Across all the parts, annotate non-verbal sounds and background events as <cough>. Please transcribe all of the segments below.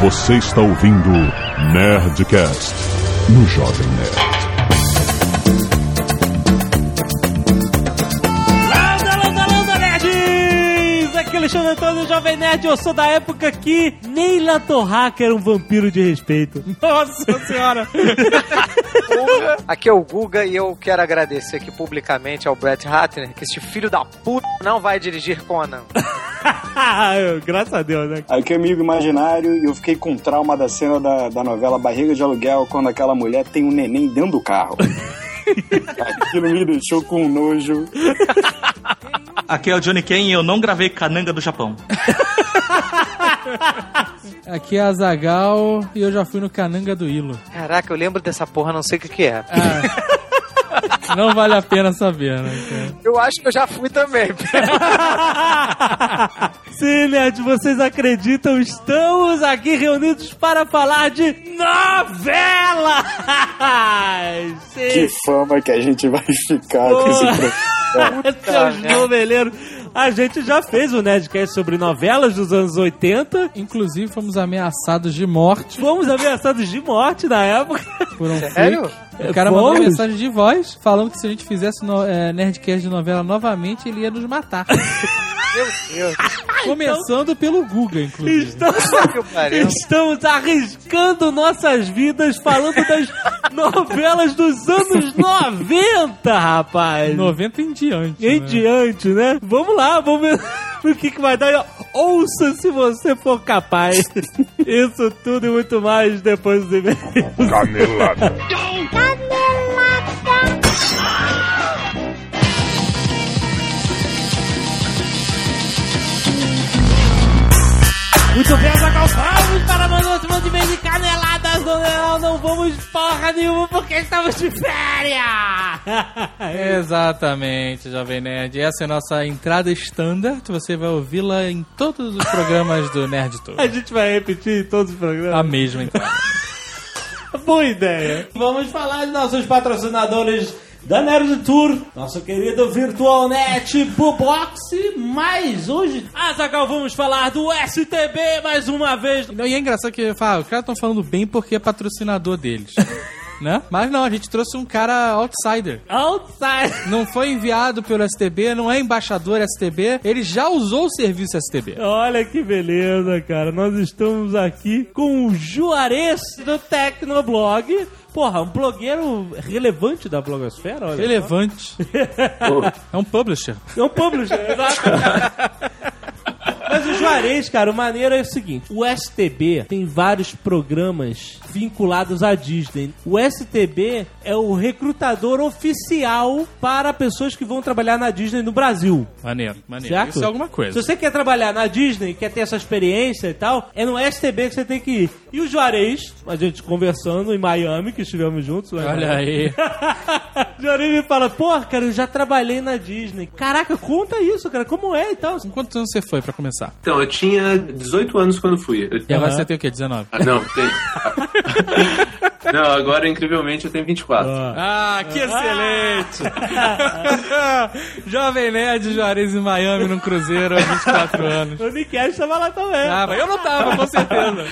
Você está ouvindo Nerdcast no Jovem Nerd. Landa, landa, landa, nerds! Aqui é Alexandre Antônio, Jovem Nerd. Eu sou da época que Neila Torraca era um vampiro de respeito. <laughs> Nossa senhora! Guga. Aqui é o Guga e eu quero agradecer aqui publicamente ao Brett Ratner que este filho da puta não vai dirigir Conan. <laughs> Graças a Deus, né? Aqui é amigo imaginário e eu fiquei com trauma da cena da, da novela Barriga de Aluguel quando aquela mulher tem um neném dentro do carro. <laughs> Aquilo me deixou com nojo. Aqui é o Johnny Ken e eu não gravei Cananga do Japão. <laughs> Aqui é a Zagal e eu já fui no Cananga do Ilo. Caraca, eu lembro dessa porra, não sei o que, que é. Ah, não vale a pena saber, né? cara? Eu acho que eu já fui também. <laughs> Sim, Nerd, vocês acreditam? Estamos aqui reunidos para falar de novelas! Sim. Que fama que a gente vai ficar com esse programa. <laughs> Seus noveleiros. A gente já fez um Nerdcast sobre novelas dos anos 80. Inclusive, fomos ameaçados de morte Fomos ameaçados de morte na época. por um Sério? freak. O cara mandou uma Fomos? mensagem de voz falando que se a gente fizesse no, é, Nerdcast de novela novamente, ele ia nos matar. <laughs> Meu Deus. <laughs> Começando pelo Guga, inclusive. <laughs> Estamos, Que pariu. estamos arriscando nossas vidas falando das novelas dos anos 90, rapaz. 90 em diante. Em né? diante, né? Vamos lá, vamos ver o que, que vai dar. Ouça se você for capaz. <laughs> Isso tudo e muito mais depois do e-mail. Canelada. Muito bem, Azaghal, vamos para mais uma semana de Não vamos porra nenhuma porque estamos de férias. <laughs> Exatamente, Jovem Nerd. Essa é a nossa entrada standard. Você vai ouvi-la em todos os programas do Nerd Tour. A gente vai repetir em todos os A programas. mesma entrada. <laughs> Boa ideia. Vamos falar de nossos patrocinadores da Nerd Tour, nosso querido VirtualNet Bubox, mas hoje, Azaghal, vamos falar do STB mais uma vez. Não, e é engraçado que fala, os caras estão falando bem porque é patrocinador deles. <laughs> né? Mas não, a gente trouxe um cara outsider. Outside. Não foi enviado pelo STB, não é embaixador STB, ele já usou o serviço STB. Olha que beleza, cara. Nós estamos aqui com o Juarez do Tecnoblog. Porra, um blogueiro relevante da blogosfera, olha. Relevante. <laughs> é um publisher. É um publisher, exato. <laughs> Mas o Juarez, cara, o maneiro é o seguinte: o STB tem vários programas vinculados à Disney. O STB é o recrutador oficial para pessoas que vão trabalhar na Disney no Brasil. Maneiro, maneiro. Certo? Isso é alguma Se coisa. você quer trabalhar na Disney, quer ter essa experiência e tal, é no STB que você tem que ir. E o Juarez, a gente conversando em Miami, que estivemos juntos. em Olha aí. <laughs> Juarez me fala, porra, cara, eu já trabalhei na Disney. Caraca, conta isso, cara, como é e tal. Com quantos anos você foi pra começar? Então, eu tinha 18 anos quando fui. Eu- E agora Aham. você tem o quê? 19? Ah, não, tem. <laughs> não, agora, incrivelmente, eu tenho 24. Ah, que excelente! <laughs> Jovem Nerd Juarez em Miami num cruzeiro há 24 anos. O Nick Ash tava lá também. Ah, eu não tava, com certeza.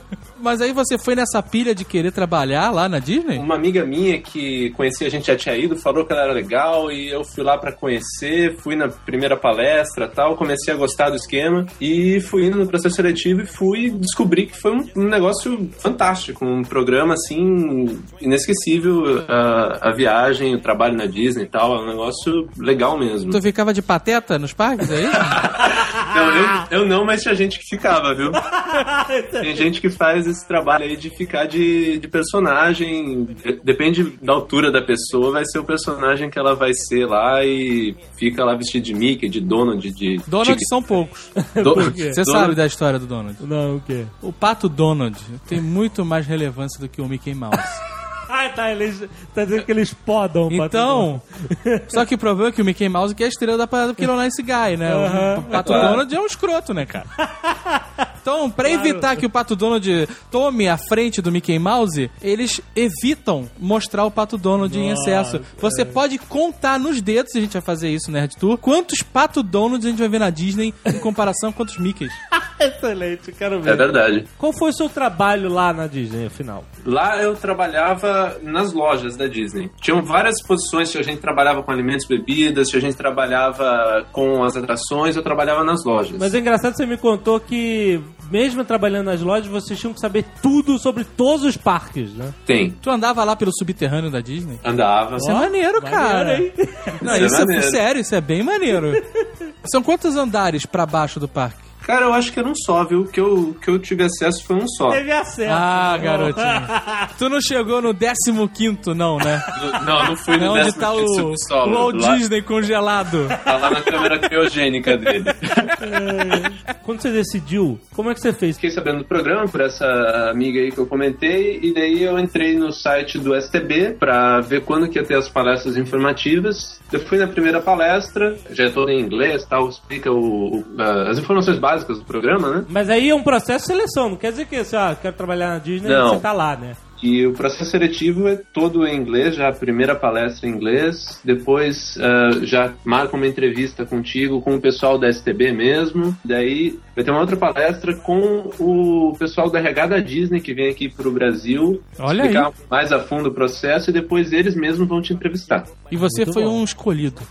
<laughs> Mas aí você foi nessa pilha de querer trabalhar lá na Disney? Uma amiga minha que conhecia, a gente já tinha ido, falou que ela era legal e eu fui lá pra conhecer, fui na primeira palestra tal, comecei a gostar do esquema e fui indo no processo seletivo e fui descobrir que foi um, negócio fantástico, um programa assim inesquecível, a, a viagem, o trabalho na Disney e tal, é um negócio legal mesmo. Tu ficava de pateta nos parques, é isso? <laughs> Não, eu, eu não, mas tinha gente que ficava, viu? <laughs> Tem gente que faz esse trabalho aí de ficar de, de personagem. De- Depende da altura da pessoa, vai ser o personagem que ela vai ser lá e fica lá vestido de Mickey, de Donald, de. Donald de- são poucos. <laughs> Do- Você Donald- sabe da história do Donald. Não, o quê? O pato Donald tem muito mais relevância do que o Mickey Mouse. <laughs> <laughs> Ah, tá, eles, tá dizendo que eles podam. o Então, só que o problema é que o Mickey Mouse que é a estrela da parada porque ele não é esse guy, né? O Pato Donald é um escroto, né, cara? <laughs> Então, pra evitar que o Pato Donald tome a frente do Mickey Mouse, eles evitam mostrar o Pato Donald em excesso. Você pode contar nos dedos, a gente vai fazer isso no Nerd Tour, quantos Pato Donalds a gente vai ver na Disney em comparação com quantos Mickeys. <laughs> Excelente, quero É ver. verdade. Qual foi o seu trabalho lá na Disney, afinal? Lá eu trabalhava nas lojas da Disney. Tinham várias posições, se a gente trabalhava com alimentos e bebidas, se a gente trabalhava com as atrações, eu trabalhava nas lojas. Mas é engraçado que você me contou que, mesmo trabalhando nas lojas, vocês tinham que saber tudo sobre todos os parques, né? Tem. Tu andava lá pelo subterrâneo da Disney? Andava. Isso é maneiro, cara. Maneiro? Não, Isso é isso é, maneiro. sério, isso é bem maneiro. <laughs> São quantos andares pra baixo do parque? Cara, eu acho que era um só, viu? Que eu, que eu tive acesso foi um só. Teve acesso. Ah, garotinho. <laughs> tu não chegou no 15 não, né? Não, não fui É no onde décimo tá o, quinto o. Walt Lá, Disney congelado. tá lá na câmera criogênica dele. <laughs> Quando você decidiu, como é que você fez? Fiquei sabendo do programa por essa amiga aí que eu comentei, e daí eu entrei no site do STB pra ver quando que ia ter as palestras informativas. Eu fui na primeira palestra, já é toda em inglês, tal, explica o, o- as informações básicas do programa, né? Mas aí é um processo de seleção, não quer dizer que você, ah, quero trabalhar na Disney e Não. você tá lá, né? E o processo seletivo é todo em inglês, já a primeira palestra em inglês, depois ah, já marca uma entrevista contigo, com o pessoal da STB mesmo, daí vai ter uma outra palestra com o pessoal do RH da Disney que vem aqui pro Brasil, Olha explicar mais a fundo o processo e depois eles mesmos vão te entrevistar. E você Muito foi bom. um escolhido.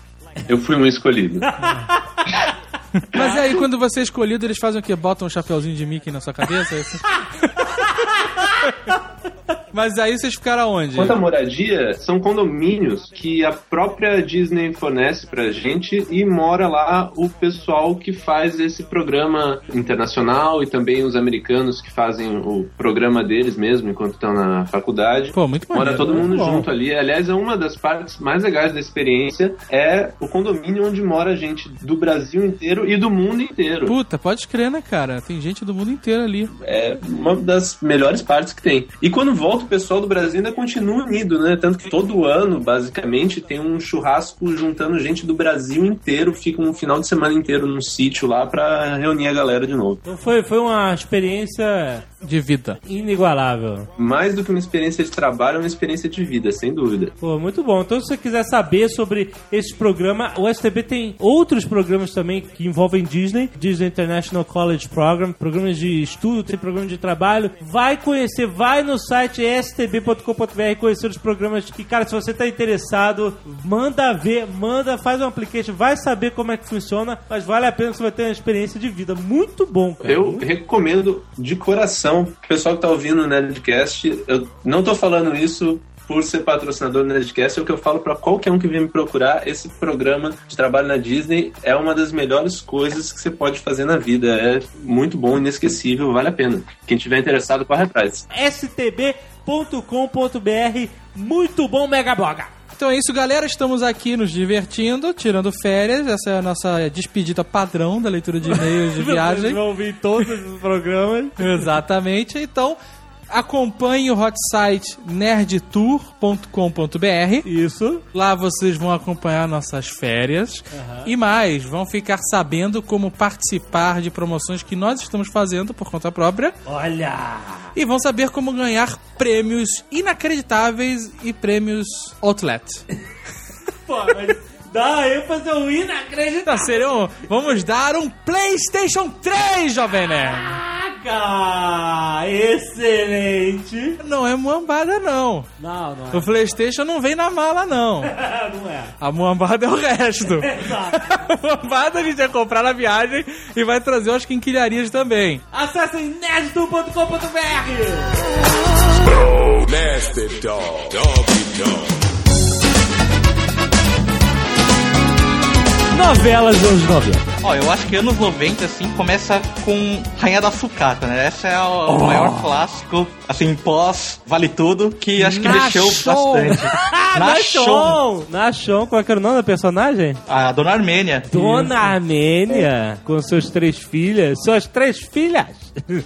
Eu fui um escolhido. <laughs> Mas aí, quando você é escolhido, eles fazem o quê? Botam um chapeuzinho de Mickey na sua cabeça? É isso? <laughs> <laughs> Mas aí vocês ficaram onde? Quanto à moradia, são condomínios que a própria Disney fornece pra gente e mora lá o pessoal que faz esse programa internacional e também os americanos que fazem o programa deles mesmo enquanto estão na faculdade. Pô, muito Mora maneiro. todo mundo Muito bom. junto ali. Aliás, é uma das partes mais legais da experiência é o condomínio onde mora gente do Brasil inteiro e do mundo inteiro. Puta, pode crer, né, cara? Tem gente do mundo inteiro ali. É uma das melhores partes que tem. E quando volta, o pessoal do Brasil ainda continua unido, né? Tanto que todo ano, basicamente, tem um churrasco juntando gente do Brasil inteiro, fica um final de semana inteiro num sítio lá pra reunir a galera de novo. Então foi, foi uma experiência De vida. inigualável. Mais do que uma experiência de trabalho, é uma experiência de vida, sem dúvida. Pô, muito bom. Então, se você quiser saber sobre esse programa, o STB tem outros programas também que envolvem Disney, Disney International College Program, programas de estudo, tem programa de trabalho. Vai conhecer, vai no site stb.com.br conhecer os programas. E, cara, se você tá interessado, manda ver, manda, faz um application, vai saber como é que funciona, mas vale a pena, você vai ter uma experiência de vida. Muito bom, cara. Eu recomendo de coração, pessoal que tá ouvindo o Nerdcast, eu não tô falando isso por ser patrocinador do Nerdcast, é o que eu falo pra qualquer um que vier me procurar. Esse programa de trabalho na Disney é uma das melhores coisas que você pode fazer na vida. É muito bom, inesquecível, vale a pena. Quem tiver interessado, corre atrás. stb.com.br. Muito bom, Mega Bloga. Então é isso, galera. Estamos aqui nos divertindo, tirando férias. Essa é a nossa despedida padrão da leitura de e-mails de <laughs> Vocês viagem. vão ouvir todos esses programas. Exatamente. Então, acompanhe o hot site nerdtour.com.br. Isso. Lá vocês vão acompanhar nossas férias. E mais, vão ficar sabendo como participar de promoções que nós estamos fazendo por conta própria. Olha! E vão saber como ganhar prêmios inacreditáveis e prêmios outlet. <laughs> Pô, mas dá ênfase ao inacreditável. Então, serão, vamos dar um PlayStation 3, Jovem Nerd. Caraca! Excelente! Não é muambada, não. Não, não O PlayStation não vem na mala, não. é. <laughs> não é. A muambada é o resto. <laughs> Exato. <laughs> A muambada a gente vai comprar na viagem e vai trazer umas quinquilharias também. Acessem nerdtour.com.br Nasty Dog. Doggy Dog. Novelas dos anos 90. Ó, eu acho que anos 90, assim, começa com Rainha da Sucata, né? Essa é o, o maior clássico, assim, pós Vale Tudo, que acho que mexeu Nachon. bastante. <laughs> Ah, Nachon. Qual que era o nome da personagem? A Dona Armênia. Dona Armênia, com suas três filhas. Suas três filhas?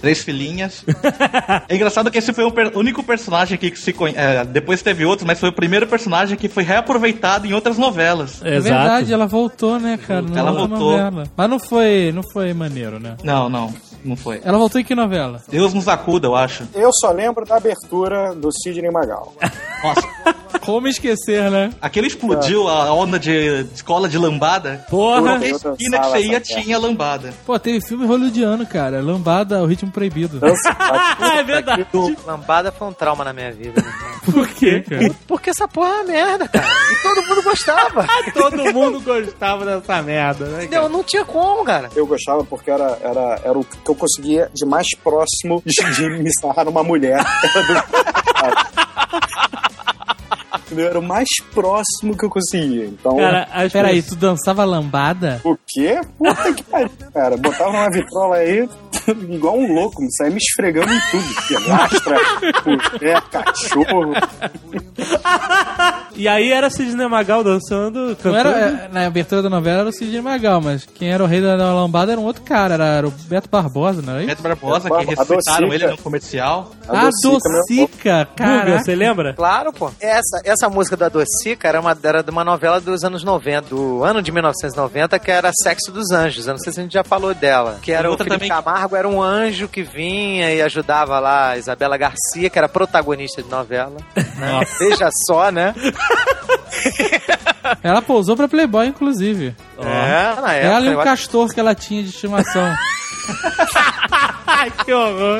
Três filhinhas. <laughs> é engraçado que esse foi o per- único personagem aqui que se conhece. depois teve outros, mas foi o primeiro personagem que foi reaproveitado em outras novelas. É verdade, ela voltou, né, cara? Ela outra voltou. novela. Mas não foi, não foi maneiro, né? Não, não, não foi. Ela voltou em que novela? Deus nos acuda, eu acho. Eu só lembro da abertura do Sidney Magal. Nossa. <laughs> Como esquecer, né? Aquele explodiu a onda de escola de lambada. Porra! Qualquer esquina que você ia tinha lambada. Pô, teve filme hollywoodiano, cara. Lambada, o ritmo proibido. <laughs> é verdade. Lambada foi um trauma na minha vida. né? <laughs> Por quê, cara? Porque essa porra é uma merda, cara. E todo mundo gostava. <laughs> Todo mundo gostava dessa merda, né? Entendeu? Não tinha como, cara. Eu gostava porque era, era, era o que eu conseguia de mais próximo de, de me sarrar numa mulher. <laughs> Entendeu? Era o mais próximo que eu conseguia. Então, Cara, as Peraí, pessoas- tu dançava lambada? o quê? Puta que pariu, cara. Botava numa vitrola aí, <laughs> igual um louco, me saia me esfregando em tudo. Pilastra, mulher, cachorro. E aí era Sidney Magal dançando, Não cantando. era, é, na abertura da novela era o Sidney Magal, mas quem era o rei da lambada era um outro cara, era, era o Beto Barbosa, não era isso? Beto Barbosa, que A ressuscitaram Docica. ele no comercial. Ah, Docica, meu- Docica, Guga, cara. você lembra? Claro, pô. Essa, essa música da Docica era, uma, era de uma novela dos anos 90, do ano de 1990, que era Sexo dos Anjos. Eu não sei se a gente já falou dela. Que era o Felipe também- Camargo, era um anjo que vinha e ajudava lá a Isabela Garcia, que era protagonista de novela. né? Veja só, né? <laughs> Ela pousou pra Playboy, inclusive. É, na época. Ela e o castor que ela tinha de estimação. <laughs> Ai, que horror.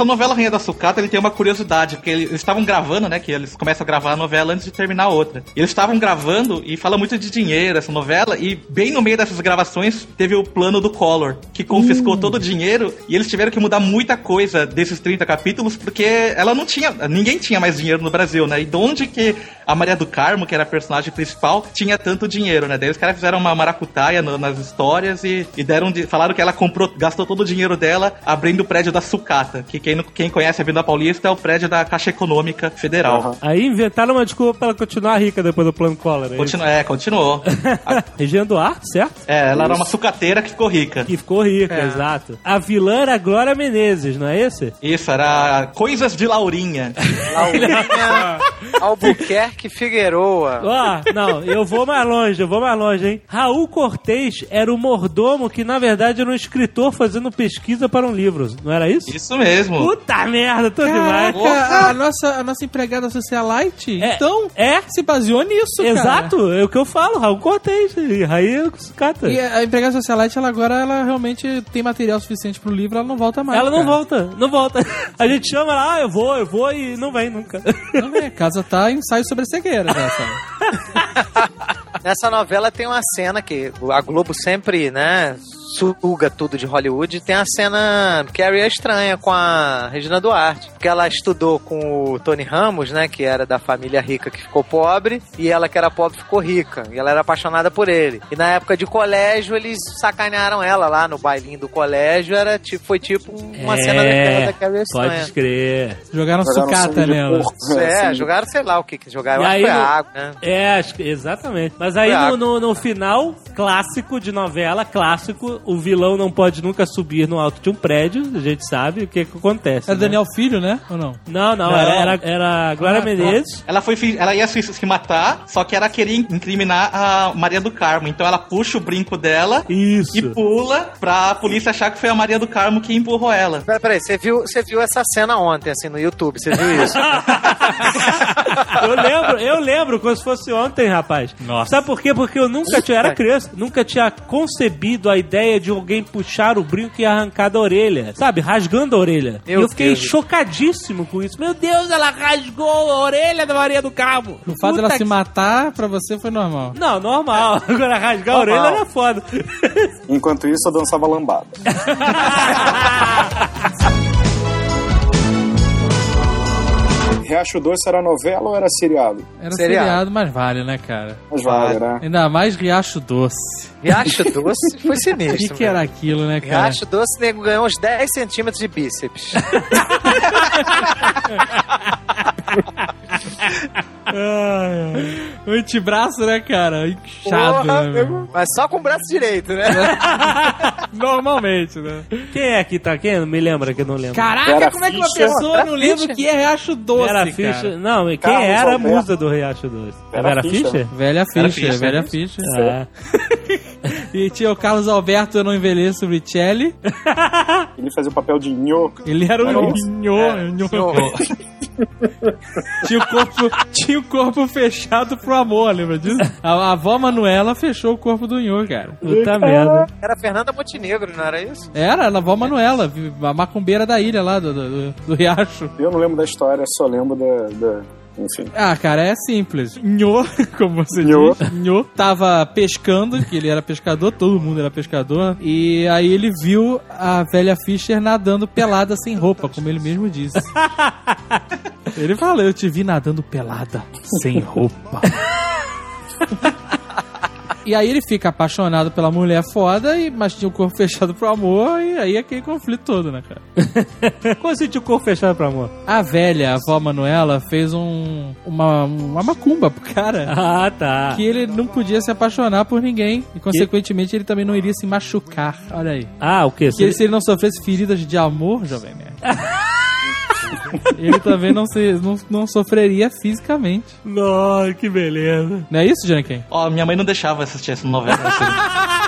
Essa novela Rainha da Sucata, ele tem uma curiosidade, porque eles estavam gravando, né? Que eles começam a gravar a novela antes de terminar a outra. E eles estavam gravando e fala muito de dinheiro essa novela, e bem no meio dessas gravações teve o plano do Collor, que confiscou todo o dinheiro, e eles tiveram que mudar muita coisa desses 30 capítulos, porque ela não tinha. Ninguém tinha mais dinheiro no Brasil, né? E de onde que a Maria do Carmo, que era a personagem principal, tinha tanto dinheiro, né? Daí os caras fizeram uma maracutaia no- nas histórias e, e deram de, falaram que ela comprou, gastou todo o dinheiro dela abrindo o prédio da Sucata, que quem, quem conhece a Vida Paulista é o prédio da Caixa Econômica Federal. Aham. Aí inventaram uma desculpa pra ela continuar rica depois do plano Collor. é isso? Continu é, continuou. <laughs> A- Regina Duarte, certo? é, ela era uma sucateira que ficou rica. Que ficou rica, É. exato. A vilã era a Glória Menezes, não é esse? Isso, era Coisas de Laurinha. <laughs> Laurinha Albuquerque Figueroa. Ó, não, eu vou mais longe, eu vou mais longe, hein? Raul Cortez era o mordomo que, na verdade, era um escritor fazendo pesquisa para um livro, não era isso? Isso mesmo. Puta merda, tô demais. Caraca, a nossa, a nossa empregada socialite, É, então, é. se baseou nisso, cara. Exato, é o que eu falo, Raul Cortez, e Raí Sucata. E a empregada socialite, ela agora, ela realmente tem material suficiente pro livro, ela não volta mais. Ela não cara. volta, não volta. <laughs> A gente chama ela, ah, eu vou, eu vou, e não vem nunca. Não vem, a casa tá em ensaio sobre a cegueira, sabe? <laughs> Nessa novela tem uma cena que a Globo sempre, né, suga tudo de Hollywood. Tem a cena Carrie é estranha com a Regina Duarte. Porque ela estudou com o Tony Ramos, né, que era da família rica que ficou pobre, e ela que era pobre ficou rica. E ela era apaixonada por ele. E na época de colégio, eles sacanearam ela lá no bailinho do colégio. Era tipo, foi tipo uma cena daquela da Carrie é estranha. pode crer. Jogaram Jogaram sucata nela. porco. É, jogaram, sei lá o que que jogaram. Eu acho que aí foi água, né? É, exatamente. Mas aí no, no, no final, clássico de novela, clássico, o vilão não pode nunca subir no alto de um prédio, a gente sabe o que que acontece. Era né? Daniel Filho, né? Ou não? Não, não, Não. Era, era, Glória Ah, Menezes. Ela foi ela ia se, se matar, só que ela queria incriminar a Maria do Carmo. Então ela puxa o brinco dela Isso. e pula pra polícia achar que foi a Maria do Carmo que empurrou ela. Peraí, peraí, você viu, você viu essa cena ontem, assim, no YouTube, você viu isso? <laughs> Eu lembro, eu lembro como se fosse ontem, rapaz. Nossa. Sabe por quê? Porque eu nunca tinha, era criança, nunca tinha concebido a ideia de alguém puxar o brinco e arrancar da orelha. Sabe? Rasgando a orelha. Meu e eu fiquei Deus. chocadíssimo com isso. Meu Deus, ela rasgou a orelha da Maria do Cabo. O fato dela Puta se que- matar, pra você, foi normal. Não, normal. <laughs> Agora rasgar a Normal. orelha era foda. Enquanto isso, eu dançava lambada. <laughs> Riacho Doce era novela ou era seriado? Era Seriado. seriado, mas vale, né, cara? Mas vale, né? Ainda mais Riacho Doce. Riacho <laughs> Doce foi O sinistro. que, que era aquilo, né, cara? Riacho Doce, o nego ganhou uns 10 centímetros de bíceps. <laughs> O antebraço, né, cara? Inchado, Porra, né, meu? Mas só com o braço direito, né? <laughs> Normalmente, né? Quem é que tá? Quem? Me lembra que eu não lembro. Caraca, Vera como é que uma Fischer. pessoa Vera não lembra o Fischer. que é Riacho Doce, cara? Fischer. Não, quem Carlos era a musa do Riacho Doce? A Vera Vera Fischer. Fischer? Velha Fischer. velha Fischer. Ah. <laughs> E tinha o Carlos Alberto, eu não envelheço, Richelli. Ele fazia o papel de nhoco. Ele era um nho, nho. <laughs> Tinha, o corpo, tinha o corpo fechado pro amor, lembra disso? A, a avó Manuela fechou o corpo do Nho, cara. Puta merda. Era Fernanda Montenegro, não era isso? Era, a avó Manuela, a macumbeira da ilha lá, do, do, do- do riacho. Eu não lembro da história, só lembro da. da- Enfim. Ah, cara, é simples. Nho, <laughs> como você Nho. diz, Nho tava pescando, que ele era pescador, todo mundo era pescador, e aí ele viu a velha Fischer nadando pelada sem roupa, como ele mesmo disse. <laughs> Ele falou, eu te vi nadando pelada, sem roupa. <laughs> E aí ele fica apaixonado pela mulher foda, e, mas tinha o corpo <laughs> fechado pro amor, e aí é aquele conflito todo, né, cara? <laughs> Como assim tinha o corpo fechado pro amor? A velha, a avó Manuela, fez um, uma, uma macumba pro cara. <laughs> Ah, tá. Que ele não podia se apaixonar por ninguém. E, consequentemente, ele também não iria se machucar. Olha aí. Ah, o quê? Que ele, se ele não sofresse feridas de amor, jovem nerd, <laughs> ele também não, se, não, não sofreria fisicamente. Nossa, que beleza. Não é isso, Janken? Ó, minha mãe não deixava assistir essa novela. assim. <laughs>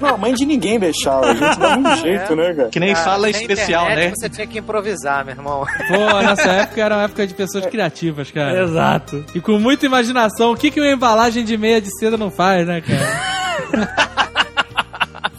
Não, a mãe de ninguém deixava. A gente dava um jeito, né, cara? Que nem Cara, sala sem especial, internet, né? Você tinha que improvisar, meu irmão. Pô, nessa época era uma época de pessoas criativas, cara. Exato. E com muita imaginação. O que, que uma embalagem de meia de seda não faz, né, cara? <laughs>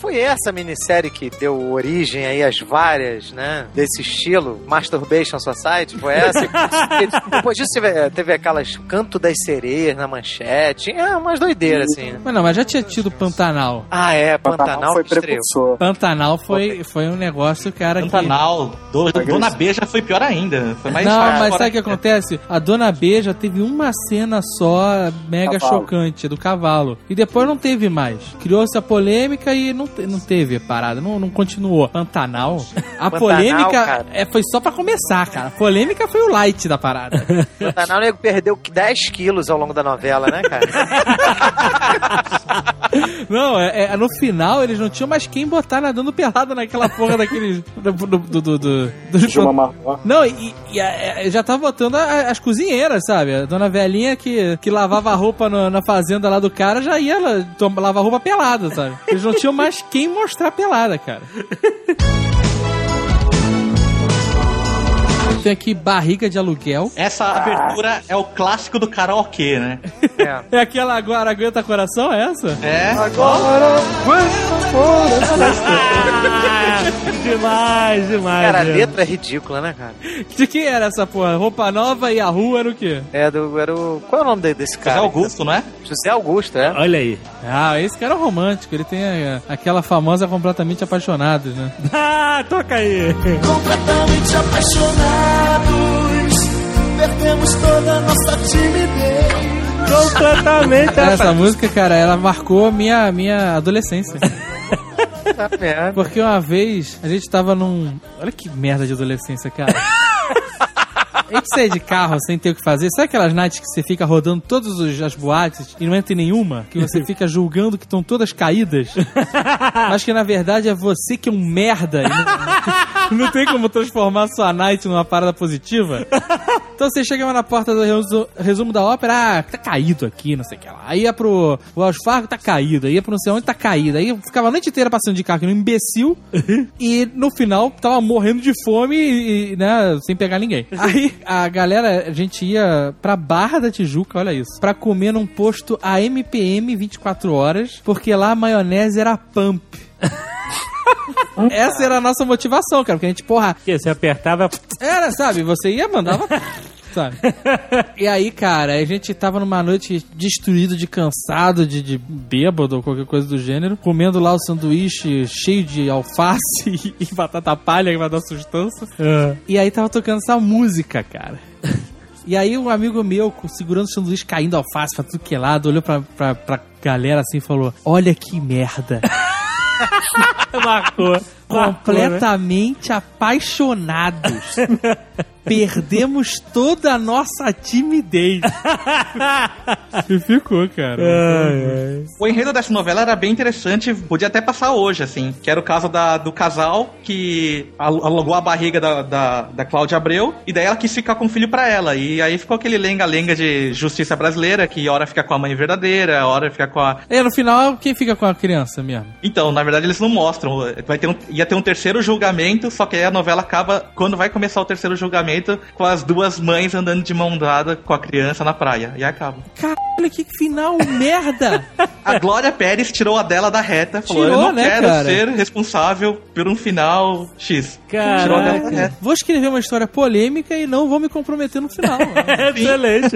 Foi essa minissérie que deu origem aí às várias, né? Desse estilo, Masturbation Society, foi essa? <laughs> Depois disso teve, teve aquelas Canto das Sereias na manchete, tinha umas doideiras assim. né? Mas não, mas já tinha tido Pantanal. Ah, é, Pantanal, Pantanal foi que precursor. Pantanal foi, foi um negócio, cara, que... Pantanal, do, Dona Beija foi pior ainda. Foi mais Não, mas sabe o que acontece? A Dona Beija teve uma cena só mega Cavalo. chocante do cavalo. E depois não teve mais. Criou-se a polêmica e não, não teve a parada. Não, não continuou. Pantanal. <laughs> A Pantanal, polêmica cara. é, foi só pra começar, cara. A polêmica foi o light da parada. <laughs> Pantanal, o nego perdeu 10 quilos ao longo da novela, né, cara? <laughs> não, é, é- no final eles não tinham mais quem botar nadando pelado naquela porra daqueles. Do, do, do, do, do-. Não, e, e a- a- já tá botando a- as cozinheiras, sabe? A dona velhinha que, que lavava a roupa no- na fazenda lá do cara já ia lavar roupa pelada, sabe? Eles não tinham mais quem mostrar pelada, cara. <laughs> Tem aqui barriga de aluguel. Essa abertura é o clássico do karaokê, né? <laughs> É. É aquela agora aguenta coração, é essa? É. <laughs> demais, demais. Cara, a letra é ridícula, né, cara? De quem era essa porra? Roupa nova e a rua era o quê? É do. Era o, qual é o nome de- desse José cara? Augusto, não é? José Augusto, é? Olha aí. Ah, esse cara é romântico. Ele tem a- aquela famosa completamente apaixonados, né? <laughs> Ah, toca aí. completamente Perdemos toda a nossa timidez. Completamente. Essa música, cara, ela marcou a minha, minha adolescência. <laughs> Tá. Porque uma vez a gente tava num. Olha que merda de adolescência, cara. A gente saía de carro sem ter o que fazer. Sabe aquelas nights que você fica rodando todas as boates e não entra em nenhuma? Que você fica julgando que estão todas caídas? Mas que na verdade é você que é um merda não, não tem como transformar sua night numa parada positiva. Então você chegava na porta do resu- resumo da ópera, ah, tá caído aqui, não sei o que lá. Aí ia pro Wells Fargo, tá caído. Aí ia pro não sei onde, tá caído. Aí ficava a noite inteira passando de carro, que um imbecil. e no final tava morrendo de fome e, né, sem pegar ninguém. Aí a galera, a gente ia pra Barra da Tijuca, olha isso, pra comer num posto AMPM 24 horas, porque lá a maionese era pump. Essa era a nossa motivação, cara, porque a gente, porra, Que você apertava. era, sabe? Você ia, mandava. <laughs> Sabe? E aí, cara, a gente tava numa noite destruído de cansado, de, de bêbado ou qualquer coisa do gênero, comendo lá o sanduíche cheio de alface e, <laughs> e batata palha que vai dar sustância. E aí tava tocando essa música, cara. E aí um amigo meu, segurando o sanduíche, caindo alface pra tudo que é lado, olhou pra, pra, pra galera assim e falou: Olha que merda. <laughs> <laughs> Marcou. completamente apaixonados. Perdemos toda a nossa timidez. <laughs> e ficou, cara. O enredo dessa novela era bem interessante, podia até passar hoje, assim. Que era o caso da, do casal que al- alugou a barriga da, da, da Cláudia Abreu, e daí ela quis ficar com o filho pra ela. E aí ficou aquele lenga-lenga de justiça brasileira, que hora fica com a mãe verdadeira, hora fica com a. E no final, quem fica com a criança mesmo? Então, na verdade, eles não mostram. Vai ter um, ia ter um terceiro julgamento, só que aí a novela acaba. Quando vai começar o terceiro julgamento, com as duas mães andando de mão dada com a criança na praia. E acaba. Caralho, que final merda! <laughs> A Glória Pérez tirou a dela da reta, falou: Tirou, Eu não né, quero cara? ser responsável por um final X. Tirou a dela da reta. Vou escrever uma história polêmica e não vou me comprometer no final. <laughs> Excelente.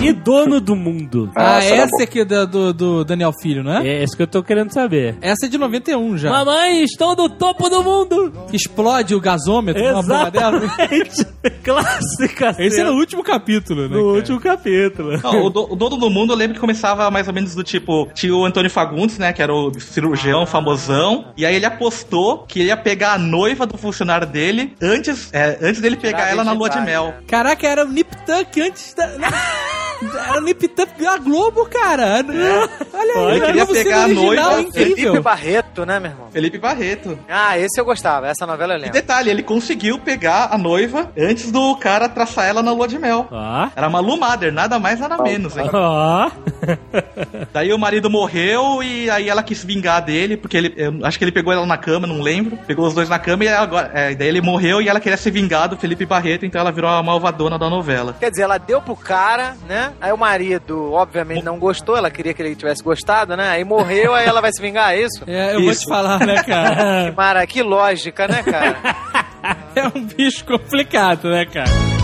E dono do mundo? ah, essa era essa aqui é da- do, do Daniel Filho, não é? É isso que eu tô querendo saber. Essa é de 91 já. Mamãe, estou no topo do mundo! Explode o gasômetro. Exatamente! <laughs> Clássica Esse é cena no último capítulo, né? no cara? último capítulo. Não, o, do, o Dono do Mundo eu lembro que começava mais ou menos do tipo: tinha o Antônio Fagundes, né? Que era o cirurgião famosão. E aí ele apostou que ele ia pegar a noiva do funcionário dele antes, é, antes dele pegar Tirar ela na lua de mel. Caraca, era o Nip Tuck antes da. <laughs> Era o Nip Tuck da Globo, cara. Olha aí, Ele a queria pegar a noiva, Felipe. Barreto, né, meu irmão? Felipe Barreto. Ah, esse eu gostava. Essa novela eu E lembro. detalhe, ele conseguiu pegar a noiva antes do cara traçar ela na lua de mel. Ó. Era Malu Mader, nada mais, nada menos, hein? Ó. Daí o marido morreu e aí ela quis vingar dele, porque ele. eu acho que ele pegou ela na cama, não lembro. Pegou os dois na cama e agora. é, daí ele morreu e ela queria se vingar do Felipe Barreto, então ela virou a malvadona da novela. Quer dizer, ela deu pro cara, né? Aí o marido, obviamente, não gostou. Ela queria que ele tivesse gostado, né? Aí morreu, aí ela vai se vingar, é isso? <laughs> É, eu vou te Isso. falar, né, cara? <laughs> Mara, que lógica, né, cara? <laughs> É um bicho complicado, né, cara?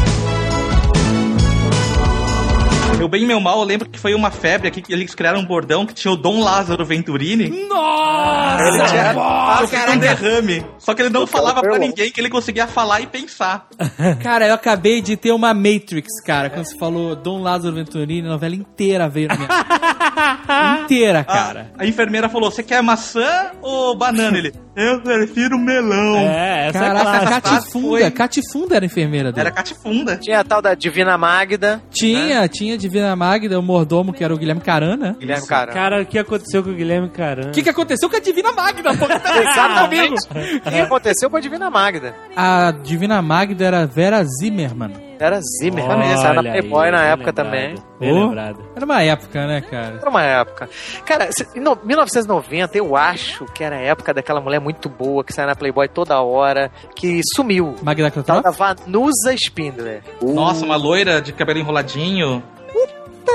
Meu bem e meu mal, eu lembro que foi uma febre aqui que eles criaram um bordão que tinha o Dom Lázaro Venturini. Nossa! Ele tinha- Nossa, um derrame. Só que ele não falava pra eu- ninguém que ele conseguia falar e pensar. <laughs> Cara, eu acabei de ter uma Matrix, cara. Quando você falou Dom Lázaro Venturini, a novela inteira veio na minha. <laughs> inteira, cara. A enfermeira falou: Você quer maçã ou banana? Ele, eu prefiro melão. É, essa é Caraca, clássica. Catifunda. Foi- Catifunda era enfermeira dele. Era catifunda. Tinha a tal da Divina Magda. Tinha, tinha Divina Magda, o mordomo, que era o Guilherme Carana. Guilherme Caramba. Cara, o que aconteceu com o Guilherme Caramba? O que, que aconteceu com a Divina Magda, pô? <laughs> Exatamente. O que aconteceu com a Divina Magda? A Divina Magda era Vera Zimmerman. Era Zimmer também. Essa era na Playboy na época também. Bem Oh. lembrado. Era uma época, né, cara? Era uma época. Cara, se- em no- 1990, eu acho que era a época daquela mulher muito boa que saia na Playboy toda hora, que sumiu. Magda da Vanusa Spindler. Nossa, uma loira de cabelo enroladinho.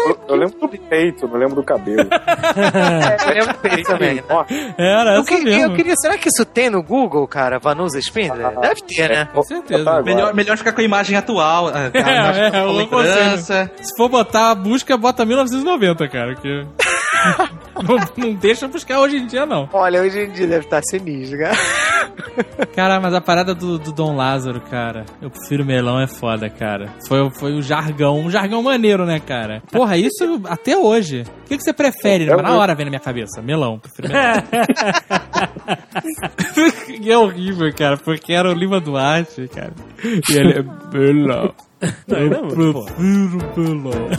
Eu, eu lembro do peito, não lembro do cabelo. <laughs> É, eu lembro também. Ó, Era Eu, que- mesmo. eu queria, será que isso tem no Google, cara? Vanusa Spindler? Deve ter, né? Com certeza. Melhor, melhor ficar com a imagem atual. A, a imagem é, com a eu lembrança. Se for botar a busca, bota 1990, cara. Que... <laughs> não, não deixa buscar hoje em dia, não. Olha, hoje em dia deve estar sinistro, cara. <laughs> Cara, mas a parada do, do Dom Lázaro, cara, eu prefiro melão, é foda, cara. Foi, foi o jargão, um jargão maneiro, né, cara? Porra, isso até hoje. O que, que você prefere? Eu- Na hora vem na minha cabeça. Melão, prefiro melão. <laughs> e é horrível, cara, porque era o Lima Duarte, cara. E ele é melão. Eu não, prefiro melão.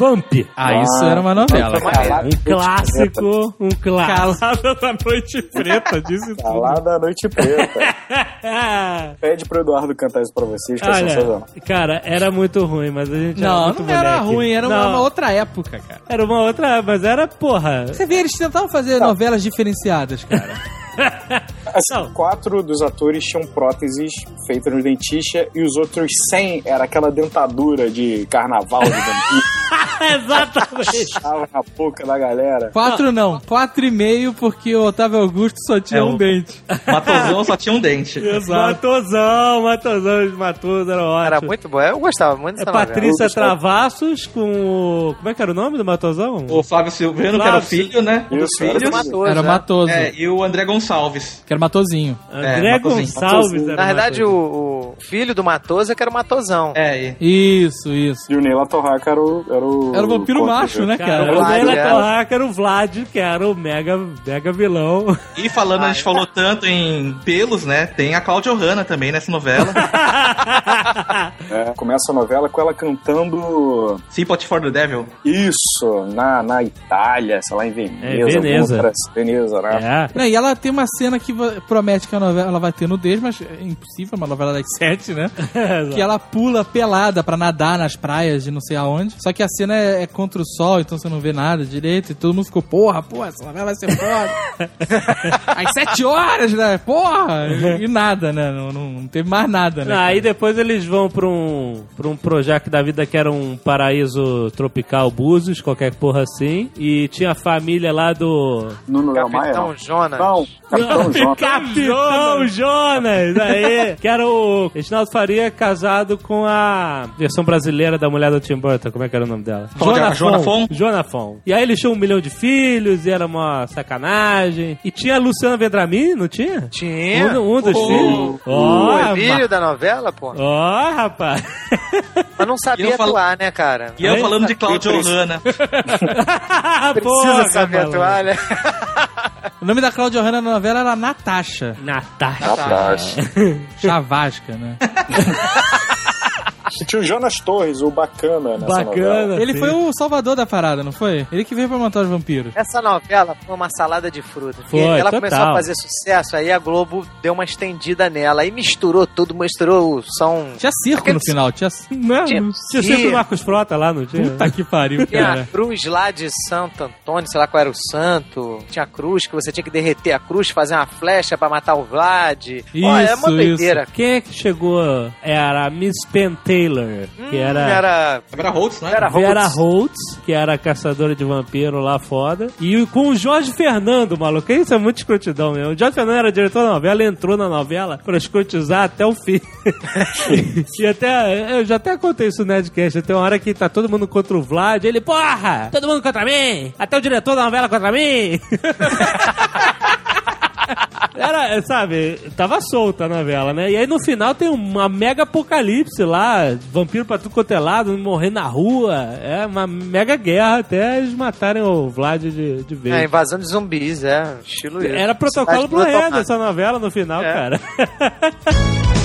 Vamp. Ah, isso era uma novela, cara. Calada, Um clássico, um clássico. Calada da noite preta, <laughs> disse tudo. Calada Noite Preta. <laughs> Pede pro Eduardo cantar isso pra vocês, que é sensacional. Olha, cara, era muito ruim, mas a gente era Não, muito não era moleque. ruim, era uma, Não, uma outra época, cara. Era uma outra, mas era, porra. Você vê, eles tentavam fazer novelas diferenciadas, cara. <laughs> Assim, Não. quatro dos atores tinham próteses feitas no dentista e os outros 100 era aquela dentadura de carnaval de vampiro. <laughs> Exatamente. Tava na boca da galera. Quatro não, quatro e meio, porque o Otávio Augusto só tinha É, um o- dente. <laughs> Matosão só tinha um dente. Matosão, Matosão, os Matosos eram ótimos. Era muito bom. Eu gostava muito É dessa novela. Patrícia Travassos com o... Como é que era o nome do Matosão? O Flávio Silvano, que era o filho, né? Um dos Isso, era filhos. Matoso, Era né? Matoso, É, e o André Gonçalves. que era Matozinho. André É, Matosinho. Gonçalves era Na verdade, Matosinho. o, o filho do Matoso é que era o Matosão. É, e Isso, isso. E o Neila Torraca era o, era o. Era o vampiro macho, né, Cara, cara? o Leila é. Torraca era o Vlad, que era o mega, mega vilão. E falando, a gente falou tanto em pelos, né? Tem a Claudia Hanna também nessa novela. <laughs> É, começa a novela com ela cantando Sympathy for the Devil. isso na, na Itália, sei lá, em Veneza. É, Veneza. Veneza, né? É. Não, e ela tem uma cena que promete que a novela ela vai ter nudez, mas é impossível, uma novela das sete, né? <laughs> que ela pula pelada pra nadar nas praias de não sei aonde. Só que a cena é, é contra o sol, então você não vê nada direito. E todo mundo ficou, porra, porra, essa novela vai ser foda. <laughs> Às sete horas, né? Porra! E, <laughs> e nada, né? Não, não, não teve mais nada, né? Não, cara? aí depois eles vão pra um, pra um Projac da vida que era um paraíso tropical Búzios, qualquer porra assim. E tinha a família lá do. Nuno Maia? Capitão Não, Jonas. não Capitão Jonas. Capitão Jonas! <laughs> Aí, que era o Reginaldo Faria casado com a versão brasileira da mulher do Tim Burton. Como é que era o nome dela? Qual que era? Joana Fon? Joana Fon. E aí eles tinham um milhão de filhos e era uma sacanagem. E tinha a Luciana Vendramin, não tinha? Tinha. Um, um dos O- filhos. O Ó, Emílio da novela, pô. Ó, rapaz. <laughs> Mas não sabia falo- atuar, né, cara? E eu Aí- falando de Claudia Hanna. Precisa Porra, <laughs> saber atuar, né? O nome da Claudia Hanna na novela era Natasha. Natasha. Atrás. <laughs> Chavasca, né? <laughs> Tinha o Jonas Torres, o bacana nessa novela. Bacana. Ele sim. foi o salvador da parada, não foi? Ele que veio pra matar os vampiros. Essa novela foi uma salada de frutas. Foi, ela total. começou a fazer sucesso, aí a Globo deu uma estendida nela. Aí misturou tudo, misturou o som. Tinha circo Aquele- no final, tinha... Não, <laughs> Tinha- tinha sempre o Marcos Frota lá, não tinha? Puta que pariu, Tinha a cara. cruz lá de Santo Antônio, sei lá qual era o santo. Tinha a cruz que você tinha que derreter a cruz, fazer uma flecha pra matar o Vlad. Ó, é uma Isso, doideira. Quem é que chegou? Era a Miss Penn Taylor, que Hum, era... era. Vera Holtz, né? Vera Vera Holtz. Holtz, que era a caçadora de vampiro lá foda. E com o Jorge Fernando, maluco. Isso é muito escrotidão mesmo. O Jorge Fernando era diretor da novela, entrou na novela pra escrotizar até o fim. <laughs> e até, eu já até contei isso no Nerdcast. Tem uma hora que tá todo mundo contra o Vlad. Ele, porra! Todo mundo contra mim! Até o diretor da novela contra mim! <laughs> Era, sabe, tava solta a novela, né? E aí no final tem uma mega apocalipse lá, vampiro pra tudo quanto é lado, morrer na rua. É uma mega guerra até eles matarem o Vlad de, de vez. É, invasão de zumbis, é. Estilo. Era protocolo pro tomada. essa novela no final, É. cara. <laughs>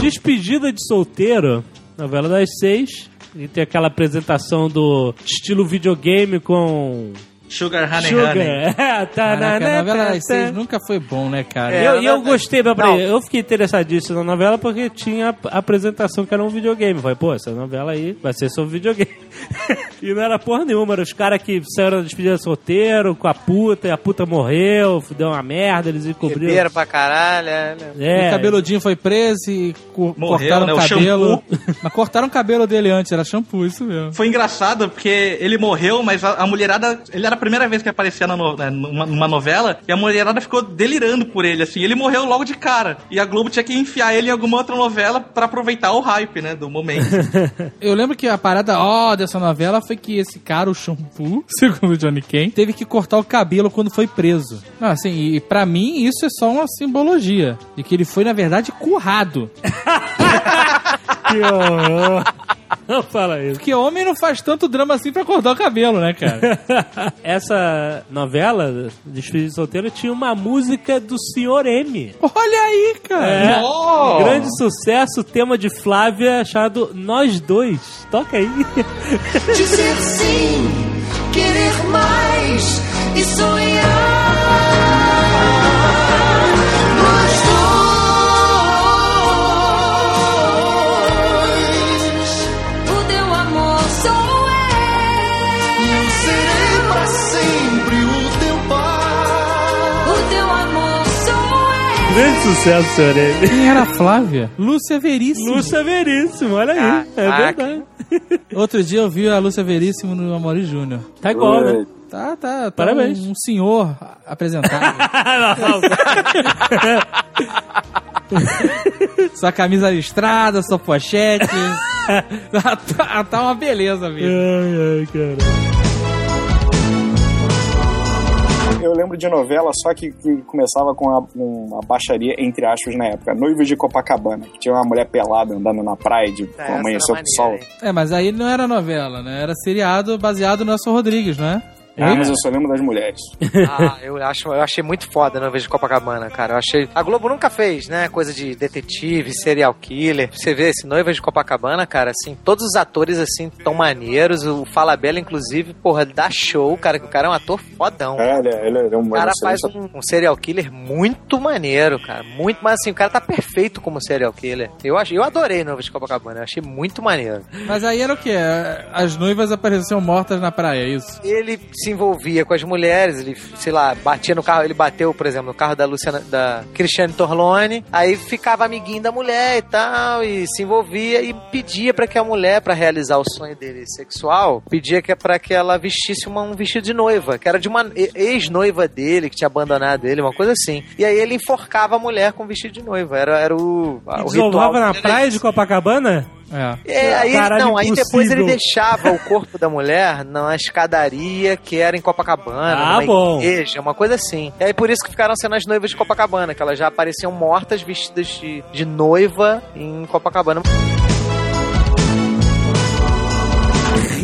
Despedida de solteiro, novela das seis. E tem aquela apresentação do estilo videogame com Sugar Honey Sugar. Honey. <laughs> É, tá, Caraca, na, a novela das seis nunca foi bom, né, cara? É, E eu, eu não, gostei, peraí, eu fiquei interessadíssimo na novela porque tinha a apresentação que era um videogame. Falei, pô, essa novela aí vai ser sobre videogame. <laughs> e não era porra nenhuma, eram os caras que saíram da despedida solteiro com a puta, e a puta morreu, deu uma merda, eles encobriram. Beberam pra caralho. é, né? É, O cabeludinho foi preso e co- Morreu, cortaram né? o cabelo. <laughs> Mas cortaram o cabelo dele antes, era shampoo, isso mesmo. Foi engraçado porque ele morreu, mas a, a mulherada. Ele era primeira vez que aparecia na no- né, numa, numa novela e a mulherada ficou delirando por ele, assim. Ele morreu logo de cara. E a Globo tinha que enfiar ele em alguma outra novela pra aproveitar o hype, né? Do momento. <laughs> Eu lembro que a parada ó dessa novela foi que esse cara, o shampoo, <laughs> segundo o Johnny Kane, teve que cortar o cabelo quando foi preso. Não, assim, e pra mim isso é só uma simbologia de que ele foi, na verdade, currado. <laughs> que horror. <laughs> Não fala isso. Porque homem não faz tanto drama assim pra cortar o cabelo, né, cara? <laughs> Essa novela, Despedida de Solteiro, tinha uma música do Sr. M. Olha aí, cara. É, Oh! grande sucesso, tema de Flávia, chamado Nós Dois. Toca aí. <laughs> Dizer sim, querer mais e sonhar. Grande sucesso, Sr. M. Quem era a Flávia? Lúcia Veríssimo. Lúcia Veríssimo, olha aí. É Ah, verdade. Outro dia eu vi a Lúcia Veríssimo no Amori Júnior. Tá igual, né? Tá, tá, tá. Parabéns. Um, um senhor apresentado. <laughs> sua camisa listrada, sua pochete. <laughs> tá, tá- tá uma beleza mesmo. ai, ai, cara. Eu lembro de novela só que, que começava com a, uma baixaria, entre aspas, na época. Noivos de Copacabana. Que tinha uma mulher pelada andando na praia de É, com amanhecer com sol. É, mas aí não era novela, né? Era seriado baseado no Nelson Rodrigues, não é? Ah, mas eu só lembro das mulheres. <laughs> Ah, eu, acho, eu achei muito foda no de Copacabana, cara. Eu achei. A Globo nunca fez, né? Coisa de detetive, serial killer. Você vê esse Noiva de Copacabana, cara, assim, todos os atores, assim, tão maneiros. O Fala Bela, inclusive, porra, dá show, cara, que o cara é um ator fodão. É, ele, é- ele é um O cara faz um, um serial killer muito maneiro, cara. Muito, mas assim, o cara tá perfeito como serial killer. Eu, achei, eu adorei Noiva de Copacabana, eu achei muito maneiro. Mas aí era o quê? As noivas apareciam mortas na praia, é isso? ele se envolvia com as mulheres, ele, sei lá, batia no carro, ele bateu, por exemplo, no carro da Luciana, da Cristiane Torlone, aí ficava amiguinho da mulher e tal, e se envolvia e pedia pra que a mulher, pra realizar o sonho dele sexual, pedia que para que ela vestisse uma- um vestido de noiva, que era de uma ex-noiva dele, que tinha abandonado ele, uma coisa assim. E aí ele enforcava a mulher com vestido de noiva, era, era o, E o ritual. na praia de Copacabana? É. É, aí, Caralho, não, aí depois ele deixava o corpo da mulher na escadaria que era em Copacabana, Ah, numa bom. igreja, uma coisa assim. E aí por isso que ficaram sendo as noivas de Copacabana, que elas já apareciam mortas vestidas de, de noiva em Copacabana.